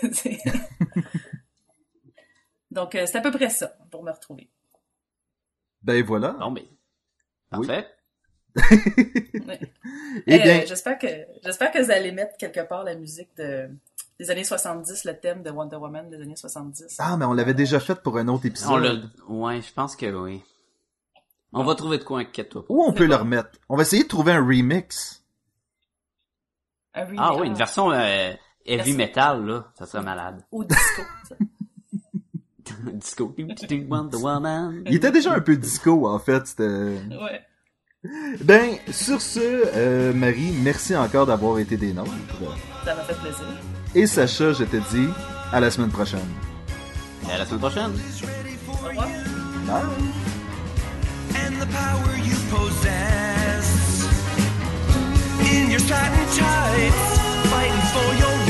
Donc, euh, c'est à peu près ça pour me retrouver. ben voilà. Bon, ben. Parfait. Ouais. Eh Eh, bien, euh, j'espère que j'espère que vous allez mettre quelque part la musique de des années 70, le thème de Wonder Woman des années 70. ah, mais on l'avait déjà fait pour un autre On épisode. l'a, ouais, je pense que oui. On va trouver de quoi inquiète-toi. Où on peut le remettre? On va essayer de trouver un remix. Un remake- Ah oui, une version euh, heavy metal, là. Ça serait malade. au disco. ça. Disco. Wonder Woman. Il était déjà un peu disco, en fait. C'était... ouais. Ben, sur ce, euh, Marie, merci encore d'avoir été des nôtres. Ça m'a fait plaisir et Sacha, je te dis à la semaine prochaine. Et à la semaine prochaine. And the power you possess. In your satin tights, fighting for your